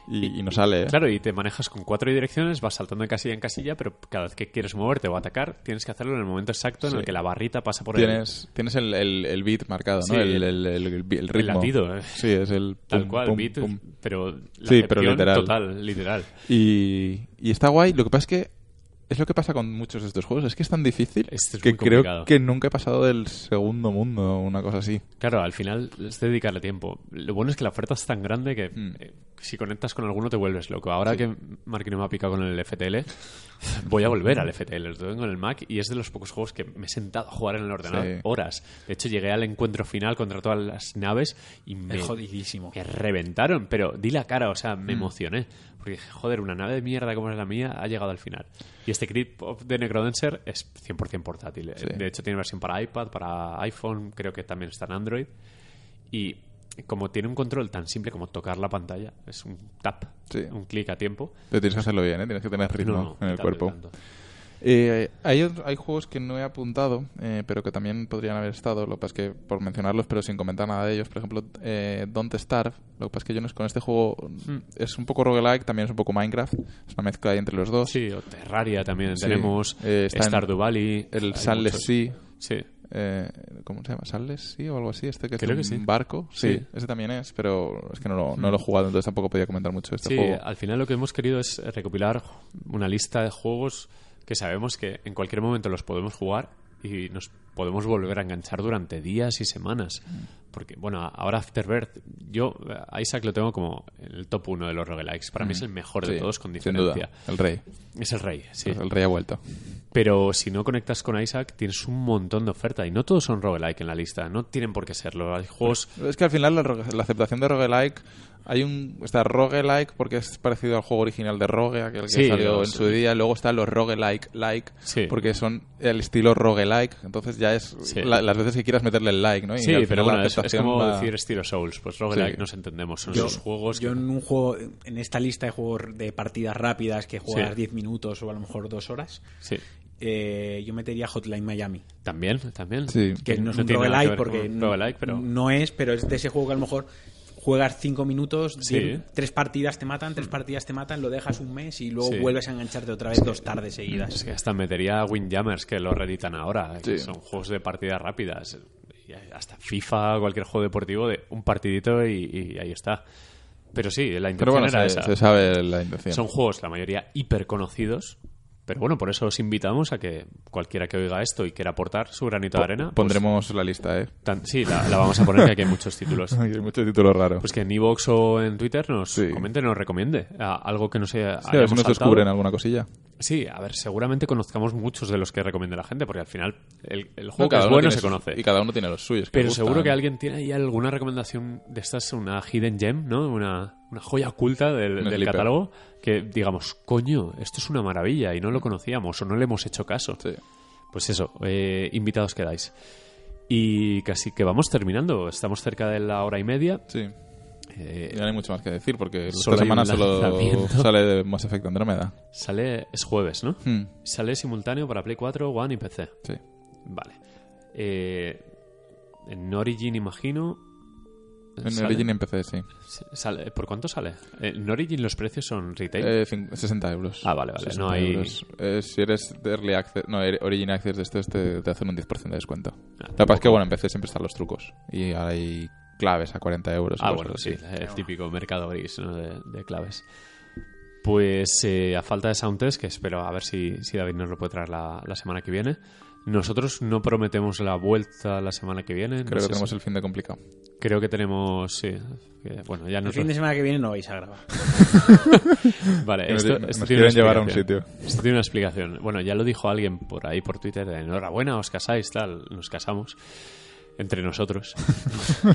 y, y no sale. ¿eh? Claro, y te manejas con cuatro direcciones, vas saltando de casilla en casilla, pero cada vez que quieres moverte o atacar, tienes que hacerlo en el momento exacto en Sí. el que la barrita pasa por el, Tienes, tienes el, el, el beat marcado, ¿no? Sí, el, el, el, ritmo. latido, eh. Sí, es el... tal pum, cual, pum, beat, pum. pero la Sí, pero literal. total, literal. Y, y está guay. Lo que pasa es que es lo que pasa con muchos de estos juegos. Es que es tan difícil Este es que creo que nunca he pasado del segundo mundo o una cosa así. Claro, al final es dedicarle tiempo. Lo bueno es que la oferta es tan grande que Mm. eh, si conectas con alguno te vuelves loco. Ahora que Marquino me ha picado con el FTL, voy a volver al FTL. Lo tengo en el Mac y es de los pocos juegos que me he sentado a jugar en el ordenador Sí. horas. De hecho, llegué al encuentro final contra todas las naves y me, jodidísimo. me reventaron. Pero di la cara, o sea, me Mm. emocioné. Porque dije, joder, una nave de mierda como es la mía ha llegado al final. Y este Crypt the Necrodancer es 100% portátil. Sí. De hecho, tiene versión para iPad, para iPhone, creo que también está en Android. Y como tiene un control tan simple como tocar la pantalla, es un tap, Sí. un clic a tiempo. Pero tienes que hacerlo bien, ¿eh? Tienes que tener ritmo No, en el cuerpo. tanto. Eh, hay, hay juegos que no he apuntado, eh, pero que también podrían haber estado. Lo que pasa es que, por mencionarlos, pero sin comentar nada de ellos. Por ejemplo, eh, Don't Starve. Lo que pasa es que yo no es con este juego. Es un poco roguelike, también es un poco Minecraft. Es una mezcla ahí entre los dos. Sí, o Terraria también Sí. tenemos, Eh, Stardew Valley. El Sunless. Sea. Sí, Eh, ¿Cómo se llama? ¿Sunless Sea o algo así? Este que Creo es que un sí. barco. Sí, Sí. ese también es, pero es que no lo, no lo he jugado, entonces tampoco podía comentar mucho este Sí, juego. al final lo que hemos querido es recopilar una lista de juegos que sabemos que en cualquier momento los podemos jugar y nos podemos volver a enganchar durante días y semanas. Porque, bueno, ahora Afterbirth, yo a Isaac lo tengo como el top uno de los roguelikes. Para mí es el mejor de Sí, todos, con sin duda. diferencia. El rey. Es el rey, sí. El rey ha vuelto. Pero si no conectas con Isaac, tienes un montón de oferta. Y no todos son roguelike en la lista. No tienen por qué serlo. Hay juegos... Es que al final la, la aceptación de roguelike hay un está roguelike porque es parecido al juego original de Rogue, aquel que Sí, salió en su día, luego están los roguelike like Sí. porque son el estilo roguelike, entonces ya es Sí. la- las veces que quieras meterle el like, ¿no? Y Sí, pero bueno, es, es como va- decir estilo Souls. Pues roguelike Sí. nos entendemos. Son Yo, esos juegos yo que- en un juego, en esta lista de juegos de partidas rápidas que juegas Sí. 10 minutos o a lo mejor 2 horas, Sí. eh, yo metería Hotline Miami. También, también. Sí. Que no es No un roguelike porque no- roguelike, pero- no es, pero es de ese juego que a lo mejor juegas 5 minutos, Sí. tres partidas te matan, tres partidas te matan, lo dejas un mes y luego Sí. vuelves a engancharte otra vez dos tardes seguidas. Es que hasta metería a Windjammers que lo reeditan ahora, que son juegos de partidas rápidas. Hasta FIFA, cualquier juego deportivo de un partidito y, y ahí está. Pero sí, la intención Pero bueno, era se, esa. se sabe la intención. Son juegos, la mayoría, hiper conocidos. Pero bueno, por eso os invitamos a que cualquiera que oiga esto y quiera aportar su granito de arena. pues, Pondremos la lista, ¿eh? tan- sí, la, la vamos a poner que aquí hay muchos títulos. Hay muchos títulos raros. Pues que en Evox o en Twitter nos Sí. comente, nos recomiende a- algo que no se Sí, a ver si nos descubren alguna cosilla. Sí, a ver, seguramente conozcamos muchos de los que recomiende la gente, porque al final el, el juego No, que es bueno se sus- conoce. Y cada uno tiene los suyos. que Pero seguro que alguien tiene ahí alguna recomendación de estas, una hidden gem, ¿no? Una, una joya oculta del, catálogo que digamos, coño, esto es una maravilla y no lo conocíamos o no le hemos hecho caso. Sí. Pues eso, eh, invitados quedáis. Y casi que vamos terminando, estamos cerca de la hora y media. Sí. Eh, Y no hay mucho más que decir porque esta semana solo sale de Mass Effect Andrómeda. sale, es jueves, ¿no? Hmm, Sale simultáneo para Play 4, One y PC. Sí. Vale. Eh, en Origin, imagino. En sale- Origin PC, sí. sale- ¿Por cuánto sale? En Origin los precios son retail. Eh, cin- 60 euros. Ah, vale, vale, 60 no hay-. Eh, si eres de Early Access, no, er- Origin Access de estos, te, te hacen un 10% de descuento. Ah, Lo que pasa es que, bueno, en PC siempre están los trucos. Y hay claves a 40 euros. Ah, bueno, sí, así. el típico mercado gris ¿no? de, de claves. Pues eh, a falta de Soundtest, que espero a ver si, si David nos lo puede traer la, la semana que viene. Nosotros no prometemos la vuelta la semana que viene. no Creo sé que tenemos si- el fin de complicado. Creo que tenemos, sí. que, bueno, ya El nos fin de semana que viene no vais a grabar. Vale, Que nos- esto, nos esto tiene quieren llevar a un sitio. Esto tiene una explicación. Bueno, ya lo dijo alguien por ahí por Twitter. de, Enhorabuena, os casáis, tal. Nos casamos entre nosotros.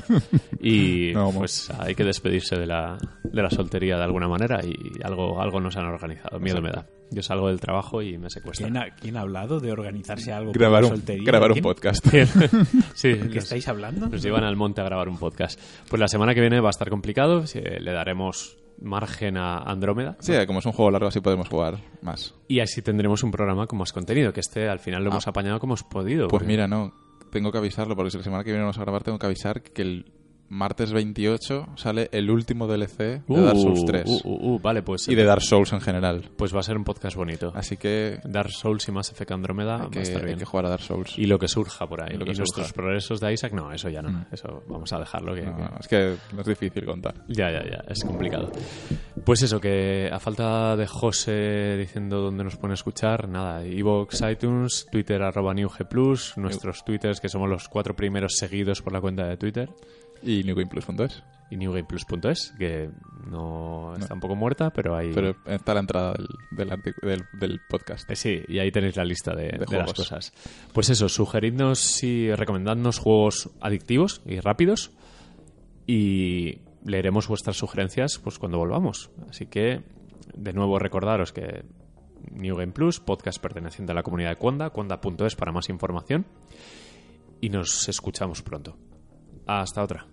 y No, pues hay que despedirse de la, de la soltería de alguna manera y algo, algo nos han organizado. Miedo me da. Yo salgo del trabajo y me secuestran. ¿Quién ha, quién ha hablado de organizarse algo Grabar un, soltería? grabar un ¿Quién? podcast. sí, ¿De qué nos- estáis hablando? nos llevan al monte a grabar un podcast. Pues la semana que viene va a estar complicado. eh, Le daremos margen a Andrómeda. Sí, como es un juego largo, así podemos jugar más. Y así tendremos un programa con más contenido, que este al final lo hemos Ah. apañado como hemos podido. Pues porque- mira, no, tengo que avisarlo, porque si la semana que viene vamos a grabar, tengo que avisar que el martes 28 sale el último DLC de Dark Souls 3. Uh, uh, uh, vale, pues, y de Dark Souls en general. pues va a ser un podcast bonito. Así que Dark Souls y Mass Effect Andrómeda hay va a que, estar hay bien. que jugar a Dark Souls. Y lo que surja por ahí. Y lo que nuestros progresos de Isaac, no, eso ya no. Mm. Eso vamos a dejarlo. Que, No, que- es que no es difícil contar. Ya, ya, ya, es complicado. Pues eso, que a falta de José diciendo dónde nos pueden escuchar, nada, iVoox, iTunes, Twitter arroba NewG+, nuestros twitters que somos los cuatro primeros seguidos por la cuenta de Twitter Y newgameplus.es. y newgameplus.es, que no está un poco muerta, pero ahí... Pero está la entrada del, del, artic- del, del podcast. Eh, Sí, y ahí tenéis la lista de, de las cosas. Pues eso, sugeridnos y recomendadnos juegos adictivos y rápidos y leeremos vuestras sugerencias pues cuando volvamos. Así que, de nuevo, recordaros que New Game Plus, podcast perteneciente a la comunidad de Conda, conda.es para más información y nos escuchamos pronto. Hasta otra.